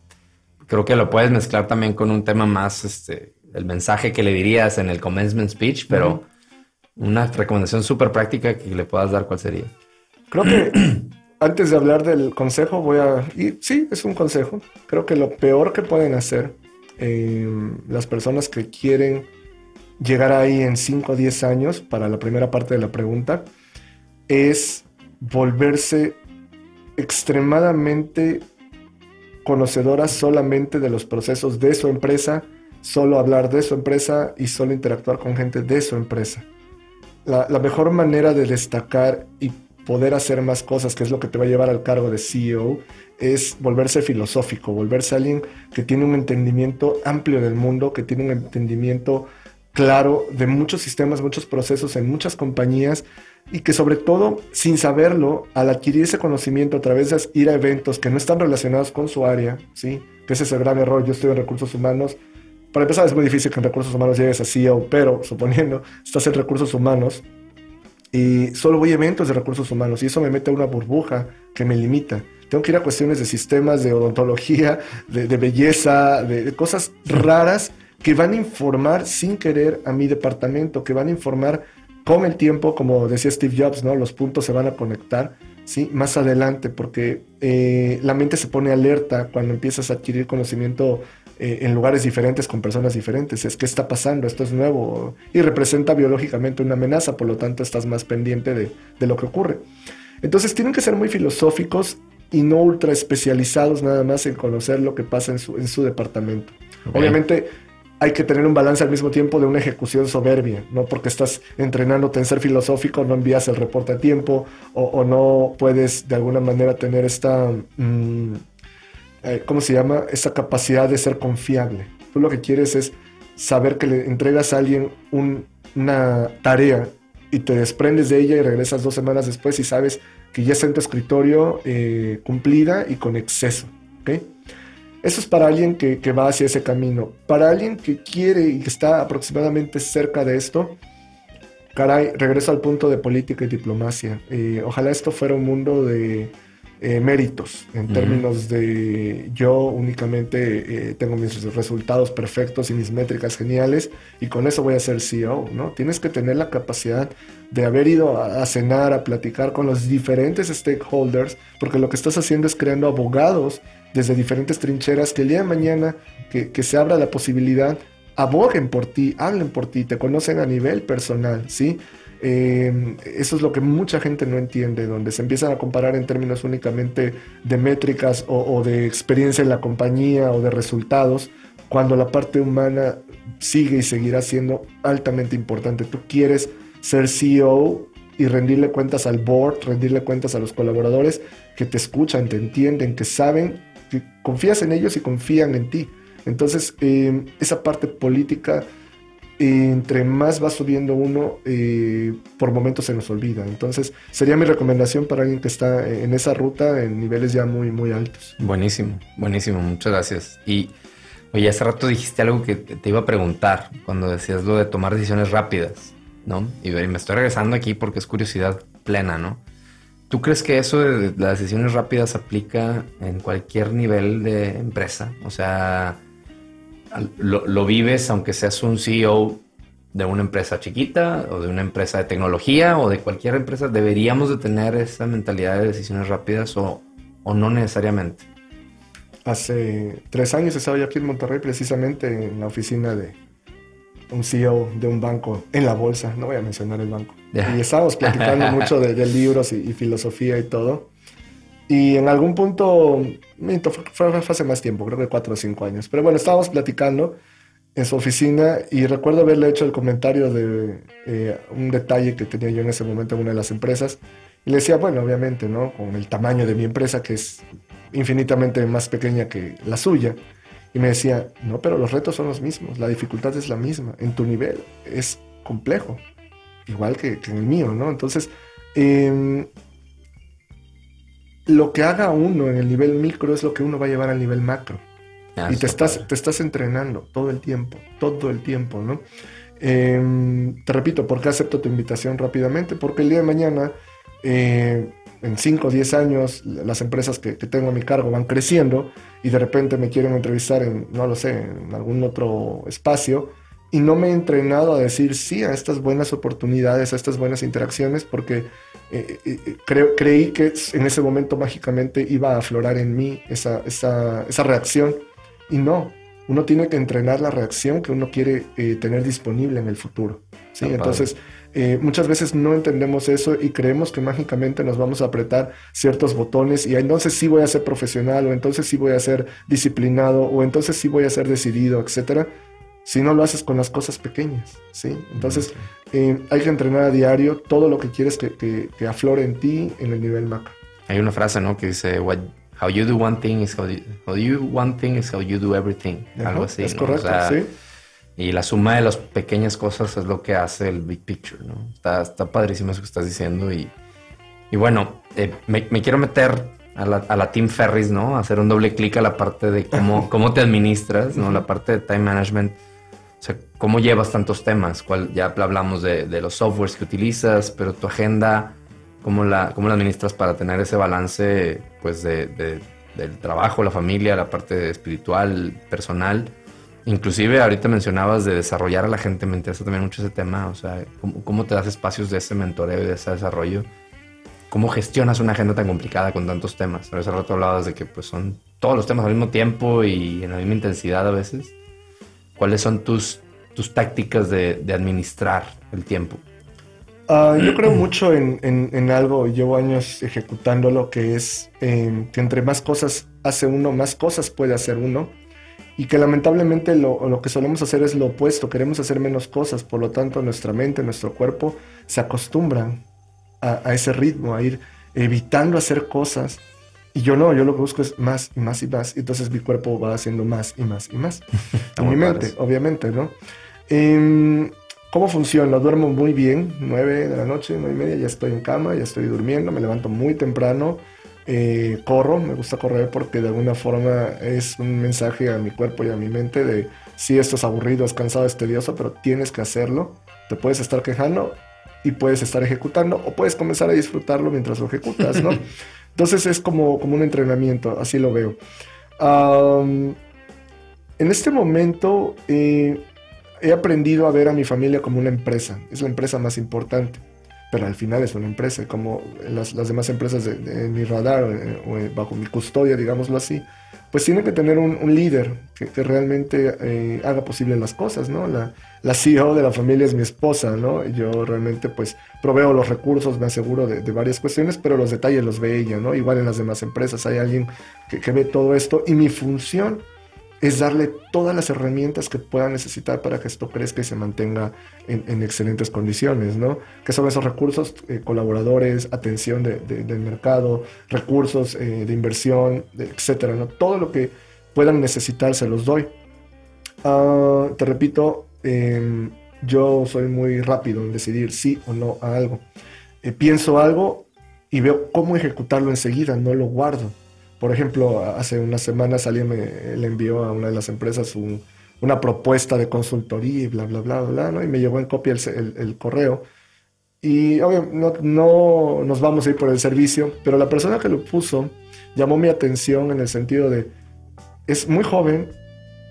creo que lo puedes mezclar también con un tema más, este, el mensaje que le dirías en el commencement speech, pero una recomendación súper práctica que le puedas dar, ¿cuál sería? Creo que antes de hablar del consejo, voy a... Y sí, es un consejo. Creo que lo peor que pueden hacer eh, las personas que quieren llegar ahí en 5 o 10 años, para la primera parte de la pregunta, es volverse extremadamente conocedoras solamente de los procesos de su empresa, solo hablar de su empresa y solo interactuar con gente de su empresa. La mejor manera de destacar y poder hacer más cosas, que es lo que te va a llevar al cargo de CEO, es volverse filosófico, volverse alguien que tiene un entendimiento amplio del mundo, que tiene un entendimiento claro de muchos sistemas, muchos procesos en muchas compañías y que sobre todo, sin saberlo, al adquirir ese conocimiento a través de ir a eventos que no están relacionados con su área, ¿sí? ese es el gran error, yo estoy en recursos humanos, para empezar es muy difícil que en recursos humanos llegues a CEO, pero suponiendo, estás en recursos humanos, y solo voy a eventos de recursos humanos y eso me mete a una burbuja que me limita. Tengo que ir a cuestiones de sistemas, de odontología, de, belleza, de, cosas raras que van a informar sin querer a mi departamento, que van a informar con el tiempo, como decía Steve Jobs, ¿no? Los puntos se van a conectar, ¿sí? Más adelante, porque eh, la mente se pone alerta cuando empiezas a adquirir conocimiento eh, en lugares diferentes con personas diferentes. Es que está pasando, esto es nuevo y representa biológicamente una amenaza, por lo tanto estás más pendiente de, lo que ocurre. Entonces tienen que ser muy filosóficos y no ultra especializados nada más en conocer lo que pasa en su, departamento. Obviamente hay que tener un balance al mismo tiempo de una ejecución soberbia, no porque estás entrenándote en ser filosófico, no envías el reporte a tiempo o, no puedes de alguna manera tener esta... Mm, eh, ¿cómo se llama? Esa capacidad de ser confiable. Tú lo que quieres es saber que le entregas a alguien una tarea y te desprendes de ella y regresas dos semanas después y sabes que ya está en tu escritorio eh, cumplida y con exceso. Eso es para alguien que, va hacia ese camino. Para alguien que quiere y que está aproximadamente cerca de esto, caray, regreso al punto de política y diplomacia. Eh, ojalá esto fuera un mundo de eh, méritos en términos de yo únicamente eh, tengo mis resultados perfectos y mis métricas geniales y con eso voy a ser CEO, ¿no? Tienes que tener la capacidad de haber ido a, cenar, a platicar con los diferentes stakeholders, porque lo que estás haciendo es creando abogados desde diferentes trincheras que el día de mañana que, que se abra la posibilidad aboguen por ti, hablen por ti, te conocen a nivel personal, ¿sí? Em, eso es lo que mucha gente no entiende, donde se empiezan a comparar en términos únicamente de métricas o, de experiencia en la compañía o de resultados, cuando la parte humana sigue y seguirá siendo altamente importante. Tú quieres ser CEO y rendirle cuentas al board, rendirle cuentas a los colaboradores que te escuchan, te entienden, que saben, que confías en ellos y confían en ti. Entonces, em, esa parte política entre más va subiendo uno, eh, por momentos se nos olvida. Entonces, sería mi recomendación para alguien que está en esa ruta en niveles ya muy, muy altos. Buenísimo, buenísimo, muchas gracias. Y oye, hace rato dijiste algo que te iba a preguntar cuando decías lo de tomar decisiones rápidas, ¿no? Y me estoy regresando aquí porque es curiosidad plena, ¿no? ¿Tú crees que eso de las decisiones rápidas aplica en cualquier nivel de empresa? O sea, lo, vives aunque seas un CEO de una empresa chiquita o de una empresa de tecnología o de cualquier empresa, deberíamos de tener esa mentalidad de decisiones rápidas o, o no necesariamente. Hace tres años estaba yo aquí en Monterrey precisamente en la oficina de un CEO de un banco en la bolsa, no voy a mencionar el banco. Y estábamos platicando mucho de, libros y, filosofía y todo. Y en algún punto, fue, hace más tiempo, creo que cuatro o cinco años. Pero bueno, estábamos platicando en su oficina y recuerdo haberle hecho el comentario de eh, un detalle que tenía yo en ese momento en una de las empresas. Y le decía, bueno, obviamente, ¿no? Con el tamaño de mi empresa, que es infinitamente más pequeña que la suya. Y me decía, no, pero los retos son los mismos, la dificultad es la misma, en tu nivel es complejo, igual que, en el mío, ¿no? Entonces, em, lo que haga uno en el nivel micro es lo que uno va a llevar al nivel macro. Ah, y te estás, te estás entrenando todo el tiempo, todo el tiempo, ¿no? Em, te repito, ¿por qué acepto tu invitación rápidamente? Porque el día de mañana eh, en 5 o 10 años las empresas que, tengo a mi cargo van creciendo y de repente me quieren entrevistar en, no lo sé, en algún otro espacio y no me he entrenado a decir sí a estas buenas oportunidades, a estas buenas interacciones porque eh, eh, eh, creí que en ese momento mágicamente iba a aflorar en mí esa, esa, esa reacción y no, uno tiene que entrenar la reacción que uno quiere tener disponible en el futuro. ¿sí? Entonces, eh, muchas veces no entendemos eso y creemos que mágicamente nos vamos a apretar ciertos botones y entonces sí voy a ser profesional o entonces sí voy a ser disciplinado o entonces sí voy a ser decidido, etcétera. Si no lo haces con las cosas pequeñas, ¿sí? Entonces eh, hay que entrenar a diario todo lo que quieres que, que, aflore en ti en el nivel macro. Hay una frase, ¿no? Que dice, how you do one thing is how you, one thing is how you do everything. Algo así. Es correcto, sí. Y la suma de las pequeñas cosas es lo que hace el big picture, ¿no? Está, está padrísimo eso que estás diciendo. Y, y bueno, eh, me, quiero meter a la, a la, Team Ferris, ¿no? Hacer un doble clic a la parte de cómo, cómo te administras, ¿no? La parte de time management. O sea, cómo llevas tantos temas. ¿Cuál, ya hablamos de, de, los softwares que utilizas, pero tu agenda, ¿cómo la, cómo la administras para tener ese balance, pues, de, de del trabajo, la familia, la parte espiritual, personal Inclusive ahorita mencionabas de desarrollar a la gente, me interesa también mucho ese tema, o sea, cómo, te das espacios de ese mentoreo y de ese desarrollo, cómo gestionas una agenda tan complicada con tantos temas. Hace rato hablabas de que pues son todos los temas al mismo tiempo y en la misma intensidad a veces. ¿Cuáles son tus, tus tácticas de, administrar el tiempo? Ah, yo creo mucho en, en, algo, llevo años ejecutándolo, que es eh, que entre más cosas hace uno, más cosas puede hacer uno y que lamentablemente lo, lo, que solemos hacer es lo opuesto, queremos hacer menos cosas, por lo tanto nuestra mente, nuestro cuerpo se acostumbran a, ese ritmo, a ir evitando hacer cosas. Y yo no, yo lo que busco es más y más y más, y entonces mi cuerpo va haciendo más y más y más. en mi mente, obviamente, ¿no? Em, ¿Cómo funciona? Duermo muy bien, 9 de la noche, nueve y media, ya estoy en cama, ya estoy durmiendo, me levanto muy temprano, eh, corro, me gusta correr porque de alguna forma es un mensaje a mi cuerpo y a mi mente de si esto es aburrido, es cansado, es tedioso, pero tienes que hacerlo. Te puedes estar quejando y puedes estar ejecutando o puedes comenzar a disfrutarlo mientras lo ejecutas, ¿no? Entonces es como, como un entrenamiento, así lo veo. en este momento eh, he aprendido a ver a mi familia como una empresa, es la empresa más importante pero al final es una empresa, como las, las demás empresas de, mi radar eh, o eh, bajo mi custodia, digámoslo así, pues tiene que tener un, líder que, realmente eh, haga posible las cosas, ¿no? La, la, CEO de la familia es mi esposa, ¿no? Yo realmente pues proveo los recursos, me aseguro de, varias cuestiones, pero los detalles los ve ella, ¿no? Igual en las demás empresas hay alguien que, que ve todo esto y mi función es darle todas las herramientas que pueda necesitar para que esto crezca y se mantenga en, excelentes condiciones, ¿no? Que son esos recursos, eh, colaboradores, atención del mercado, recursos eh, de inversión, etcétera, ¿no? Todo lo que puedan necesitar se los doy. Ah, te repito, em, yo soy muy rápido en decidir sí o no a algo. Eh, pienso algo y veo cómo ejecutarlo enseguida, no lo guardo. Por ejemplo, hace unas semanas alguien me, le envió a una de las empresas una propuesta de consultoría y bla, bla, bla, bla, ¿no? Y me llegó en copia el, correo. Y obviamente no, nos vamos a ir por el servicio, pero la persona que lo puso llamó mi atención en el sentido de, es muy joven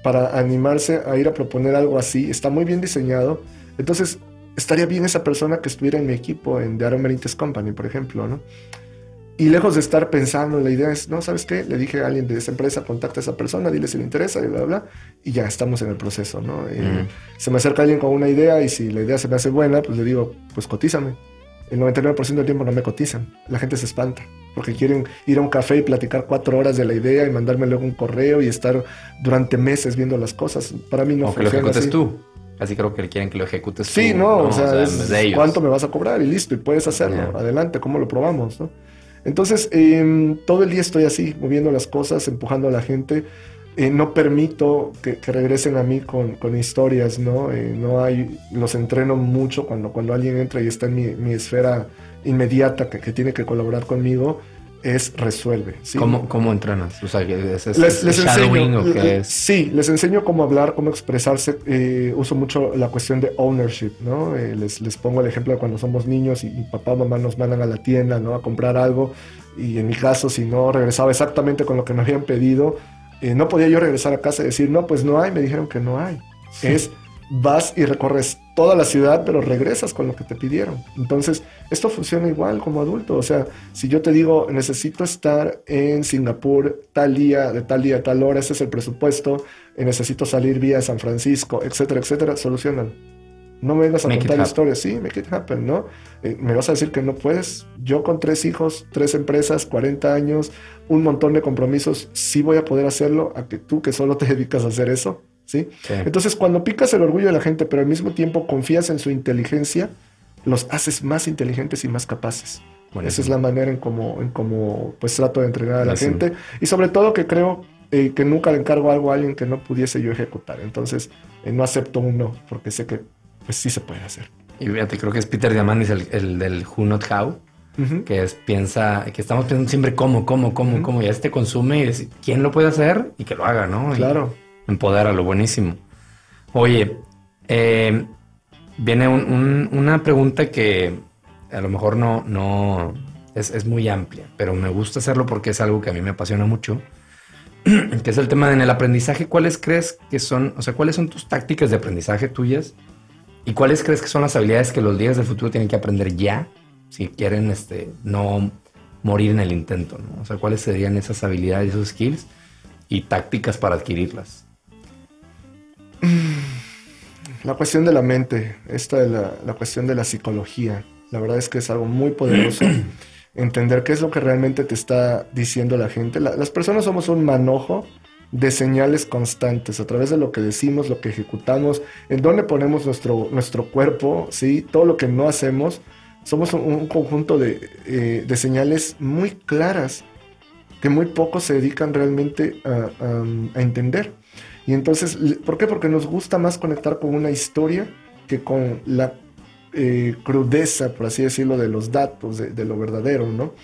para animarse a ir a proponer algo así, está muy bien diseñado, entonces estaría bien esa persona que estuviera en mi equipo en The Aaron Company, por ejemplo, ¿no? Y lejos de estar pensando, la idea es, no, ¿sabes qué? Le dije a alguien de esa empresa, contacta a esa persona, dile si le interesa, y bla, bla, y ya estamos en el proceso, ¿no? Eh, se me acerca alguien con una idea y si la idea se me hace buena, pues le digo, pues cotízame. El 99% del tiempo no me cotizan, la gente se espanta, porque quieren ir a un café y platicar cuatro horas de la idea y mandarme luego un correo y estar durante meses viendo las cosas. Para mí no o que lo ejecutes tú. Así creo que quieren que lo ejecutes sí, tú. no, o sea, cuánto me vas a cobrar y listo, y puedes hacerlo. Adelante, ¿cómo lo probamos? ¿no? Entonces, em, todo el día estoy así, moviendo las cosas, empujando a la gente. Eh, no permito que, regresen a mí con, historias, ¿no? Eh, no hay, los entreno mucho cuando, cuando alguien entra y está en mi, esfera inmediata que, que, tiene que colaborar conmigo es resuelve. ¿sí? ¿Cómo, ¿Cómo, entrenas? O sea, ¿es, les, enseño, Sí, les enseño cómo hablar, cómo expresarse. Eh, uso mucho la cuestión de ownership, ¿no? Eh, les, les, pongo el ejemplo de cuando somos niños y, papá o mamá nos mandan a la tienda, ¿no? A comprar algo. Y en mi caso, si no regresaba exactamente con lo que me habían pedido, eh, no podía yo regresar a casa y decir, no, pues no hay. Me dijeron que no hay. Es vas y recorres toda la ciudad, pero regresas con lo que te pidieron. Entonces, esto funciona igual como adulto. O sea, si yo te digo, necesito estar en Singapur tal día, de tal día, tal hora, ese es el presupuesto, y necesito salir vía San Francisco, etcétera, etcétera, solucionan. No me vengas a contar historias, sí, make it happen, ¿no? Eh, me vas a decir que no puedes. Yo con tres hijos, tres empresas, 40 años, un montón de compromisos, sí voy a poder hacerlo, a que tú que solo te dedicas a hacer eso, ¿sí? Entonces, cuando picas el orgullo de la gente, pero al mismo tiempo confías en su inteligencia, los haces más inteligentes y más capaces. Esa es la manera en cómo en cómo, pues trato de entregar a la gente y sobre todo que creo eh, que nunca le encargo algo a alguien que no pudiese yo ejecutar. Entonces, eh, no acepto un no, porque sé que pues sí se puede hacer. Y fíjate, creo que es Peter Diamandis el, el del Who Not How, que es piensa, que estamos pensando siempre cómo, cómo, cómo, cómo, y este consume y decir, ¿quién lo puede hacer? Y que lo haga, ¿no? Claro lo buenísimo. Oye, eh, viene una pregunta que a lo mejor no, no es, muy amplia, pero me gusta hacerlo porque es algo que a mí me apasiona mucho, que es el tema de en el aprendizaje. ¿Cuáles crees que son, o sea, cuáles son tus tácticas de aprendizaje tuyas? ¿Y cuáles crees que son las habilidades que los días del futuro tienen que aprender ya si quieren este, no morir en el intento? O sea, ¿cuáles serían esas habilidades, esos skills y tácticas para adquirirlas? La cuestión de la mente, esta de la, cuestión de la psicología, la verdad es que es algo muy poderoso. Entender qué es lo que realmente te está diciendo la gente. las personas somos un manojo de señales constantes a través de lo que decimos, lo que ejecutamos, en dónde ponemos nuestro, nuestro cuerpo, ¿sí? todo lo que no hacemos. Somos un, conjunto de, eh, de, señales muy claras que muy pocos se dedican realmente a entender. Y entonces, ¿por qué? Porque nos gusta más conectar con una historia que con la eh, crudeza, por así decirlo, de los datos, de, lo verdadero, ¿no?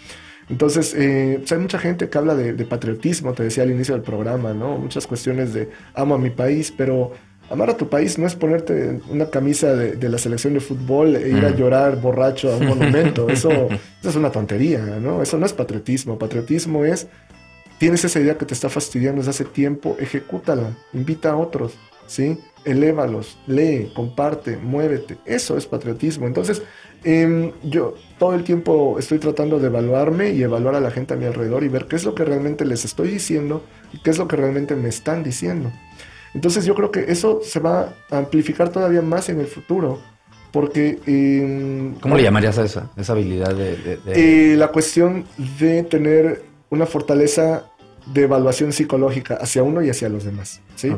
Entonces, eh, pues hay mucha gente que habla de, patriotismo, te decía al inicio del programa, ¿no? Muchas cuestiones de amo a mi país, pero amar a tu país no es ponerte una camisa de, la selección de fútbol e ir a llorar borracho a un monumento. Eso, eso es una tontería, ¿no? Eso no es patriotismo. Patriotismo es tienes esa idea que te está fastidiando desde hace tiempo, ejecútala, invita a otros, ¿sí? Elévalos, lee, comparte, muévete. Eso es patriotismo. Entonces, em, yo todo el tiempo estoy tratando de evaluarme y evaluar a la gente a mi alrededor y ver qué es lo que realmente les estoy diciendo y qué es lo que realmente me están diciendo. Entonces yo creo que eso se va a amplificar todavía más en el futuro. Porque... Em, ¿Cómo le llamarías a esa, esa habilidad de...? Eh, la cuestión de tener una fortaleza de evaluación psicológica hacia uno y hacia los demás. ¿sí?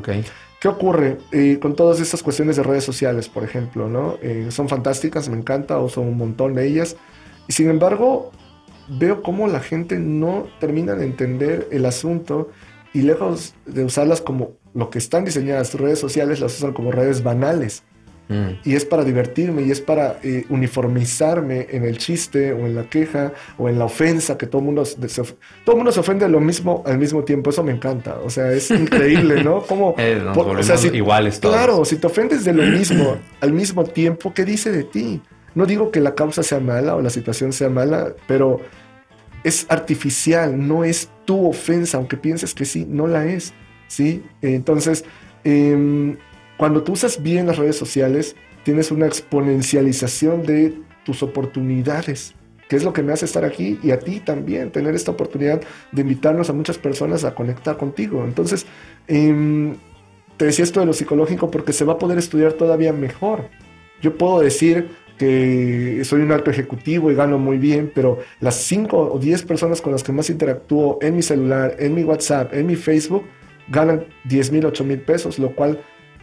¿Qué ocurre eh, con todas estas cuestiones de redes sociales, por ejemplo? ¿no? Eh, son fantásticas, me encanta, uso un montón de ellas. Y sin embargo, veo cómo la gente no termina de entender el asunto y lejos de usarlas como lo que están diseñadas redes sociales, las usan como redes banales. Mm. Y es para divertirme y es para eh, uniformizarme en el chiste o en la queja o en la ofensa que todo el mundo se, todo mundo se ofende lo mismo al mismo tiempo. Eso me encanta. O sea, es increíble, ¿no? Como, eh, o sea, iguales todos. Claro, si te ofendes de lo mismo al mismo tiempo, ¿qué dice de ti? No digo que la causa sea mala o la situación sea mala, pero es artificial, no es tu ofensa, aunque pienses que sí, no la es. ¿sí? Entonces, eh, cuando tú usas bien las redes sociales, tienes una exponencialización de tus oportunidades. que es lo que me hace estar aquí y a ti también, tener esta oportunidad de invitarnos a muchas personas a conectar contigo. Entonces, em, te decía esto de lo psicológico porque se va a poder estudiar todavía mejor. Yo puedo decir que soy un alto ejecutivo y gano muy bien, pero las 5 o 10 personas con las que más interactúo en mi celular, en mi WhatsApp, en mi Facebook, ganan 10 mil, 8 mil pesos, lo cual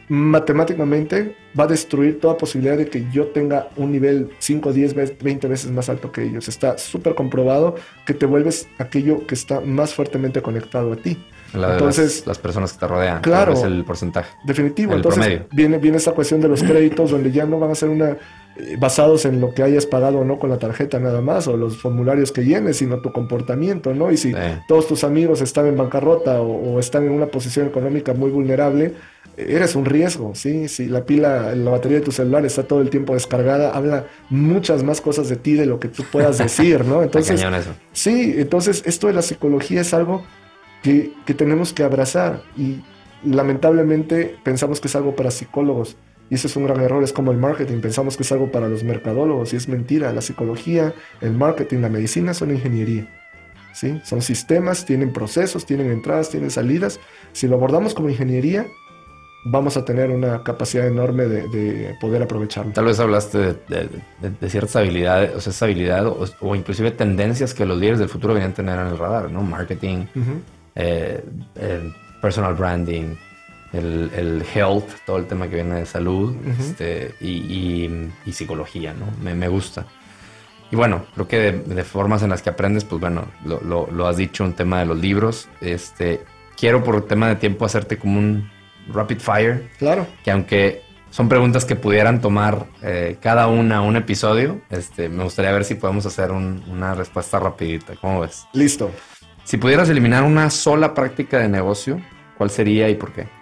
matemáticamente va a destruir toda posibilidad de que yo tenga un nivel 5, 10, 20 veces más alto que ellos. Está súper comprobado que te vuelves aquello que está más fuertemente conectado a ti. Entonces, las, personas que te rodean. Claro. Es el porcentaje. Definitivo. Entonces, viene, viene esa cuestión de los créditos donde ya no van a ser una basados en lo que hayas pagado o no con la tarjeta nada más, o los formularios que llenes, sino tu comportamiento, ¿no? Y si todos tus amigos están en bancarrota o, están en una posición económica muy vulnerable, eres un riesgo, ¿sí? Si la pila, la batería de tu celular está todo el tiempo descargada, habla muchas más cosas de ti de lo que tú puedas decir, ¿no? Entonces, sí, entonces esto de la psicología es algo que, que tenemos que abrazar y lamentablemente pensamos que es algo para psicólogos y ese es un gran error, es como el marketing, pensamos que es algo para los mercadólogos y es mentira. La psicología, el marketing, la medicina son ingeniería. ¿sí? Son sistemas, tienen procesos, tienen entradas, tienen salidas. Si lo abordamos como ingeniería, vamos a tener una capacidad enorme de, poder aprovecharlo. Tal vez hablaste de, ciertas habilidades, o sea, esa habilidad o, inclusive tendencias que los líderes del futuro deberían tener en el radar, ¿no? Marketing, eh, eh, personal branding, el, health, todo el tema que viene de salud este, y, psicología, ¿no? Me, gusta. Y bueno, creo que de, formas en las que aprendes, pues bueno, lo, has dicho, un tema de los libros. Este, quiero por tema de tiempo hacerte como un rapid fire. Claro. Que aunque son preguntas que pudieran tomar eh, cada una un episodio, este, me gustaría ver si podemos hacer una respuesta rapidita. ¿Cómo ves? Listo. Si pudieras eliminar una sola práctica de negocio, ¿cuál sería y por qué?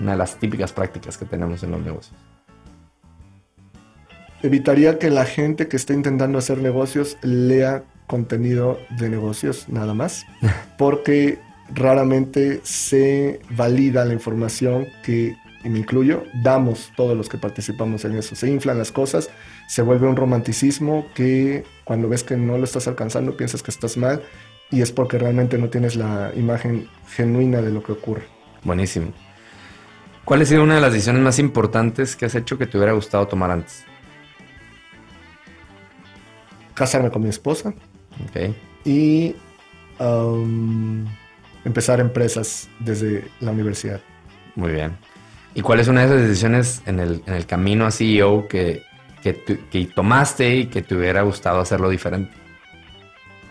Una de las típicas prácticas que tenemos en los negocios. Evitaría que la gente que esté intentando hacer negocios lea contenido de negocios nada más, porque raramente se valida la información que, y me incluyo, damos todos los que participamos en eso. Se inflan las cosas, se vuelve un romanticismo que cuando ves que no lo estás alcanzando piensas que estás mal y es porque realmente no tienes la imagen genuina de lo que ocurre. Buenísimo. ¿Cuál ha sido una de las decisiones más importantes que has hecho que te hubiera gustado tomar antes? Casarme con mi esposa. Ok. Y um, empezar empresas desde la universidad. Muy bien. ¿Y cuál es una de esas decisiones en el, camino a CEO que, que, tomaste y que te hubiera gustado hacerlo diferente?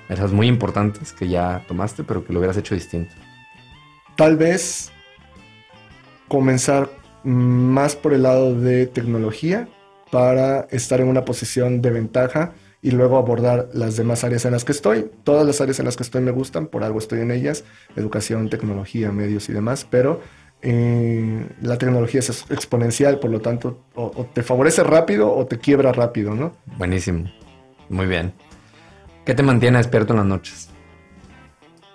Esas muy importantes que ya tomaste, pero que lo hubieras hecho distinto. Tal vez comenzar más por el lado de tecnología para estar en una posición de ventaja y luego abordar las demás áreas en las que estoy. Todas las áreas en las que estoy me gustan, por algo estoy en ellas, educación, tecnología, medios y demás, pero eh, la tecnología es exponencial, por lo tanto, o, te favorece rápido o te quiebra rápido, ¿no? Buenísimo, muy bien. ¿Qué te mantiene despierto en las noches?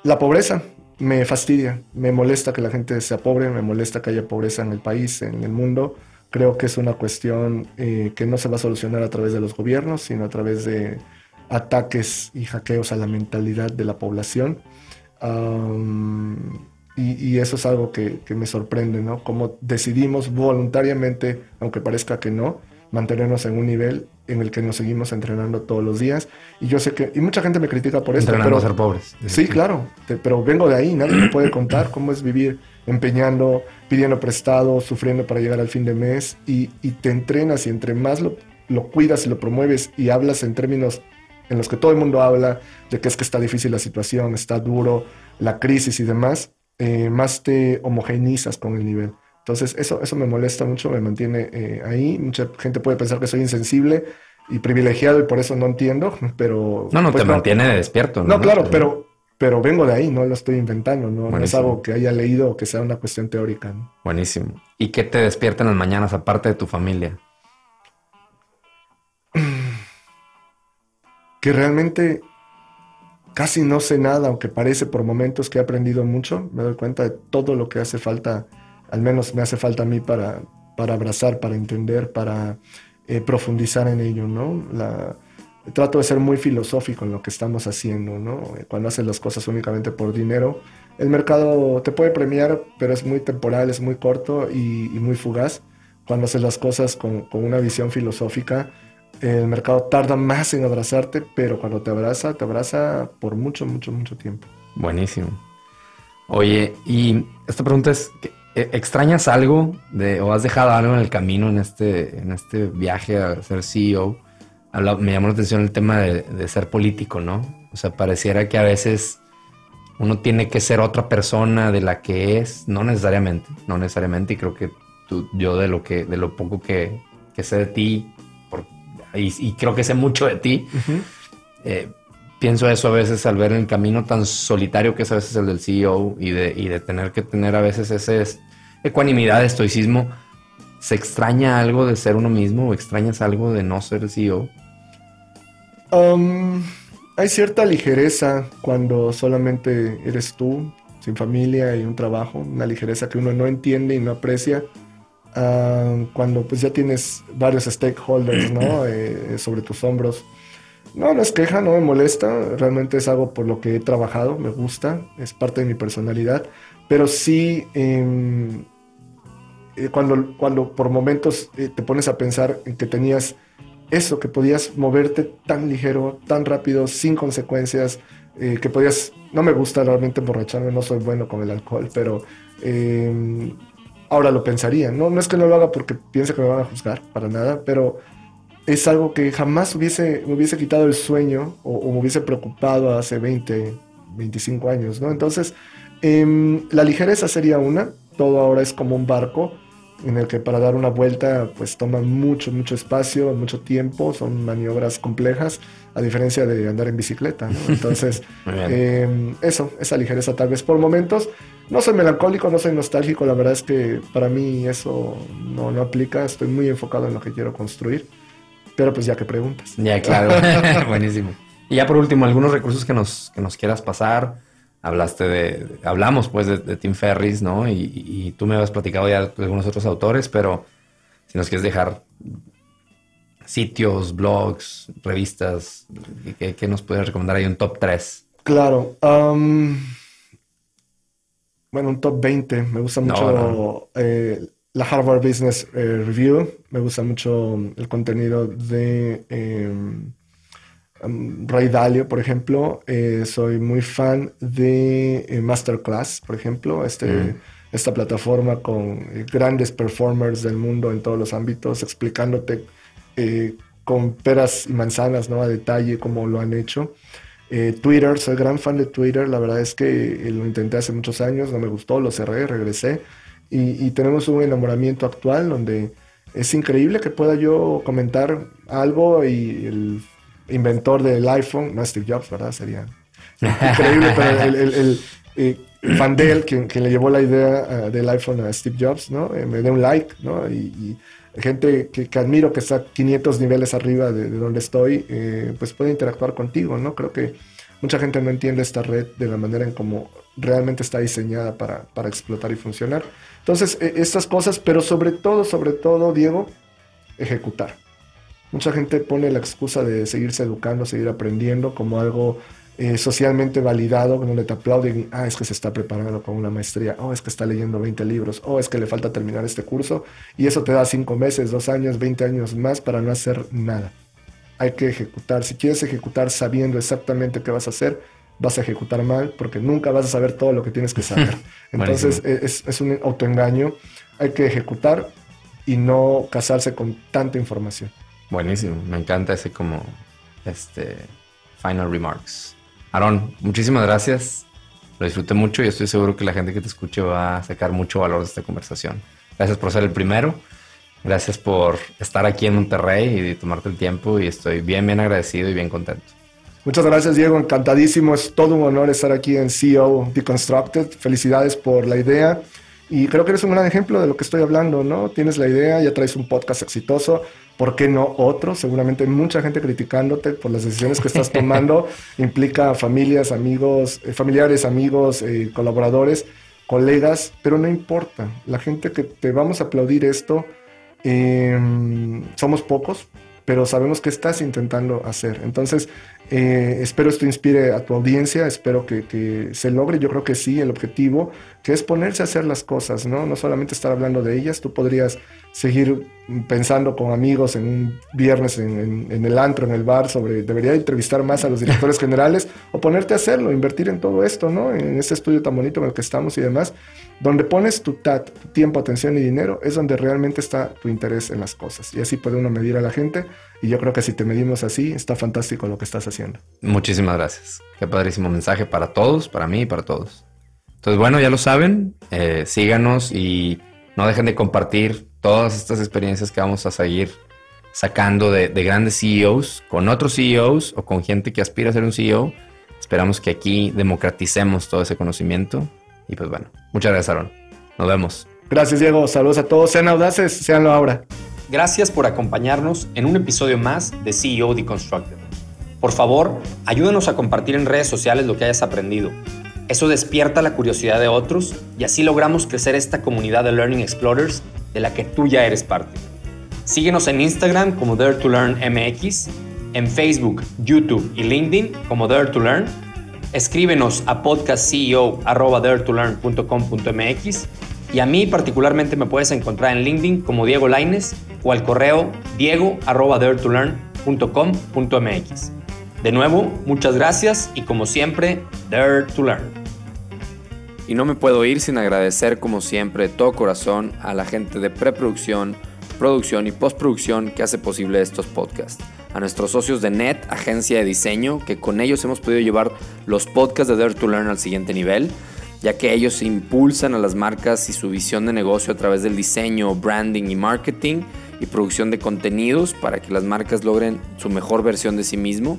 La pobreza me fastidia, me molesta que la gente sea pobre, me molesta que haya pobreza en el país, en el mundo. Creo que es una cuestión eh, que no se va a solucionar a través de los gobiernos, sino a través de ataques y hackeos a la mentalidad de la población. y, eso es algo que, que, me sorprende, ¿no? Como decidimos voluntariamente, aunque parezca que no, mantenernos en un nivel en el que nos seguimos entrenando todos los días. Y yo sé que, y mucha gente me critica por esto. Entrenando pero, a ser pobres. Sí, claro, pero vengo de ahí, nadie me puede contar cómo es vivir empeñando, pidiendo prestado, sufriendo para llegar al fin de mes y, te entrenas y entre más lo, lo cuidas y lo promueves y hablas en términos en los que todo el mundo habla de que es que está difícil la situación, está duro, la crisis y demás, eh, más te homogeneizas con el nivel. Entonces, eso, eso me molesta mucho, me mantiene eh, ahí. Mucha gente puede pensar que soy insensible y privilegiado y por eso no entiendo, pero... No, no, pues te mantiene despierto. No, claro, pero, pero vengo de ahí, no lo estoy inventando, no, es algo que haya leído o que sea una cuestión teórica. Buenísimo. ¿Y qué te despierta en las mañanas aparte de tu familia? Que realmente casi no sé nada, aunque parece por momentos que he aprendido mucho, me doy cuenta de todo lo que hace falta al menos me hace falta a mí para, para abrazar, para entender, para eh, profundizar en ello, ¿no? Trato de ser muy filosófico en lo que estamos haciendo, ¿no? Cuando haces las cosas únicamente por dinero, el mercado te puede premiar, pero es muy temporal, es muy corto y, muy fugaz. Cuando haces las cosas con, con, una visión filosófica, el mercado tarda más en abrazarte, pero cuando te abraza, te abraza por mucho, mucho, mucho tiempo. Buenísimo. Oye, y esta pregunta es, ¿e, ¿extrañas algo de, o has dejado algo en el camino en este, en este viaje a ser CEO? me llamó la atención el tema de, ser político, ¿no? O sea, pareciera que a veces uno tiene que ser otra persona de la que es, no necesariamente, no necesariamente, y creo que tú, yo de lo que, de lo poco que, sé de ti, y, creo que sé mucho de ti, eh, pienso eso a veces al ver el camino tan solitario que es a veces el del CEO y de, y de tener que tener a veces ese ecuanimidad, estoicismo. ¿Se extraña algo de ser uno mismo o extrañas algo de no ser CEO? Um, hay cierta ligereza cuando solamente eres tú, sin familia y un trabajo, una ligereza que uno no entiende y no aprecia. Um, cuando pues ya tienes varios stakeholders ¿no? Eh, sobre tus hombros. No, no es queja, no me molesta, realmente es algo por lo que he trabajado, me gusta, es parte de mi personalidad, pero sí em, eh, cuando, cuando por momentos eh, te pones a pensar en que tenías eso, que podías moverte tan ligero, tan rápido, sin consecuencias, eh, que podías, no me gusta realmente emborracharme, no soy bueno con el alcohol, pero em, ahora lo pensaría, ¿no? No es que no lo haga porque piense que me van a juzgar, para nada, pero es algo que jamás hubiese, me hubiese quitado el sueño o, me hubiese preocupado hace 20, 25 años, ¿no? Entonces, em, la ligereza sería una, todo ahora es como un barco, en el que para dar una vuelta pues toma mucho, mucho espacio, mucho tiempo, son maniobras complejas, a diferencia de andar en bicicleta. Entonces, em, eso, esa ligereza tal vez por momentos. No soy melancólico, no soy nostálgico, la verdad es que para mí eso no, no aplica, estoy muy enfocado en lo que quiero construir, pero pues ya que preguntas. Ya, claro, buenísimo. Y ya por último, algunos recursos que nos, que nos quieras pasar hablaste de, hablamos pues de, Tim Ferris, ¿no? Y, tú me habías platicado ya de algunos otros autores, pero si nos quieres dejar sitios, blogs, revistas, ¿qué, nos puedes recomendar ahí un top 3? Claro. Um, bueno, un top 20. Me gusta mucho eh, la Harvard Business eh, Review. Me gusta mucho el contenido de... Em, Ray Dalio, por ejemplo, eh, soy muy fan de eh, Masterclass, por ejemplo, este, mm. esta plataforma con eh, grandes performers del mundo en todos los ámbitos, explicándote con peras y manzanas, ¿no? A detalle cómo lo han hecho. Twitter, soy gran fan de Twitter, la verdad es que lo intenté hace muchos años, no me gustó, lo cerré, regresé y, tenemos un enamoramiento actual donde es increíble que pueda yo comentar algo y el inventor del iPhone, no Steve Jobs, ¿verdad? Sería increíble, pero el, el, el eh, quien, le llevó la idea eh, del iPhone a Steve Jobs, ¿no? Eh, me dé un like, ¿no? Y, gente que, admiro que está 500 niveles arriba de, donde estoy, pues puede interactuar contigo, ¿no? Creo que mucha gente no entiende esta red de la manera en cómo realmente está diseñada para, para explotar y funcionar. Entonces, estas cosas, pero sobre todo, sobre todo, Diego, ejecutar. Mucha gente pone la excusa de seguirse educando, seguir aprendiendo como algo eh, socialmente validado, donde te aplauden, ah, es que se está preparando con una maestría, oh, es que está leyendo 20 libros, oh, es que le falta terminar este curso, y eso te da 5 meses, 2 años, 20 años más para no hacer nada. Hay que ejecutar. Si quieres ejecutar sabiendo exactamente qué vas a hacer, vas a ejecutar mal porque nunca vas a saber todo lo que tienes que saber. Entonces es, es un autoengaño. Hay que ejecutar y no casarse con tanta información. Buenísimo, me encanta ese como este final remarks. Aaron, muchísimas gracias. Lo disfruté mucho y estoy seguro que la gente que te escuche va a sacar mucho valor de esta conversación. Gracias por ser el primero. Gracias por estar aquí en Monterrey y tomarte el tiempo y estoy bien, bien agradecido y bien contento. Muchas gracias, Diego. Encantadísimo. Es todo un honor estar aquí en CEO Deconstructed. Felicidades por la idea. Y creo que eres un gran ejemplo de lo que estoy hablando, ¿no? Tienes la idea, ya traes un podcast exitoso, ¿por qué no otro? Seguramente mucha gente criticándote por las decisiones que estás tomando, implica familias, amigos, eh, familiares, amigos, eh, colaboradores, colegas, pero no importa, la gente que te vamos a aplaudir esto, em, somos pocos, pero sabemos que estás intentando hacer. Entonces, eh, espero esto inspire a tu audiencia, espero que, que, se logre, yo creo que sí, el objetivo, que es ponerse a hacer las cosas, ¿no? No solamente estar hablando de ellas, tú podrías seguir pensando con amigos en un viernes en, el antro, en el bar, sobre debería entrevistar más a los directores generales o ponerte a hacerlo, invertir en todo esto, ¿no? En este estudio tan bonito en el que estamos y demás, donde pones tu TAT, tu tiempo, atención y dinero, es donde realmente está tu interés en las cosas. Y así puede uno medir a la gente. Y yo creo que si te medimos así, está fantástico lo que estás haciendo. Muchísimas gracias. Qué padrísimo mensaje para todos, para mí y para todos. Entonces, bueno, ya lo saben, eh, síganos y no dejen de compartir todas estas experiencias que vamos a seguir sacando de, grandes CEOs con otros CEOs o con gente que aspira a ser un CEO. Esperamos que aquí democraticemos todo ese conocimiento. Y pues bueno, muchas gracias, Aaron. Nos vemos. Gracias, Diego. Saludos a todos. Sean audaces, seanlo ahora. Gracias por acompañarnos en un episodio más de CEO Deconstructed. Por favor, ayúdanos a compartir en redes sociales lo que hayas aprendido eso despierta la curiosidad de otros y así logramos crecer esta comunidad de Learning Explorers de la que tú ya eres parte. Síguenos en Instagram como Dare to Learn MX, en Facebook, YouTube y LinkedIn como Dare to Learn. Escríbenos a podcastceo.com.mx y a mí particularmente me puedes encontrar en LinkedIn como Diego Laines o al correo diego.daretolearn.com.mx. De nuevo, muchas gracias y como siempre, Dare to Learn. Y no me puedo ir sin agradecer como siempre de todo corazón a la gente de preproducción, producción y postproducción que hace posible estos podcasts. A nuestros socios de NET, agencia de diseño, que con ellos hemos podido llevar los podcasts de Dare to Learn al siguiente nivel, ya que ellos impulsan a las marcas y su visión de negocio a través del diseño, branding y marketing y producción de contenidos para que las marcas logren su mejor versión de sí mismo.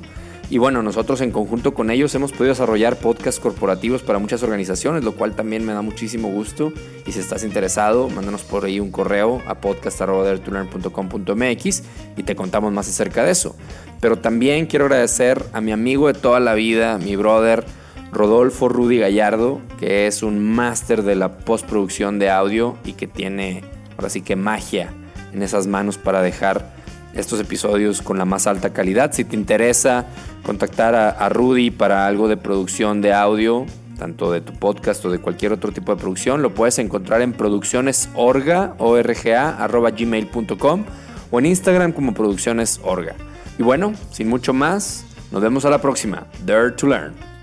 Y bueno, nosotros en conjunto con ellos hemos podido desarrollar podcasts corporativos para muchas organizaciones, lo cual también me da muchísimo gusto. Y si estás interesado, mándanos por ahí un correo a podcast.com.mx y te contamos más acerca de eso. Pero también quiero agradecer a mi amigo de toda la vida, mi brother Rodolfo Rudy Gallardo, que es un máster de la postproducción de audio y que tiene ahora sí que magia en esas manos para dejar estos episodios con la más alta calidad. Si te interesa contactar a, Rudy para algo de producción de audio, tanto de tu podcast o de cualquier otro tipo de producción, lo puedes encontrar en produccionesorga, gmail.com o en Instagram como produccionesorga. Y bueno, sin mucho más, nos vemos a la próxima. Dare to Learn.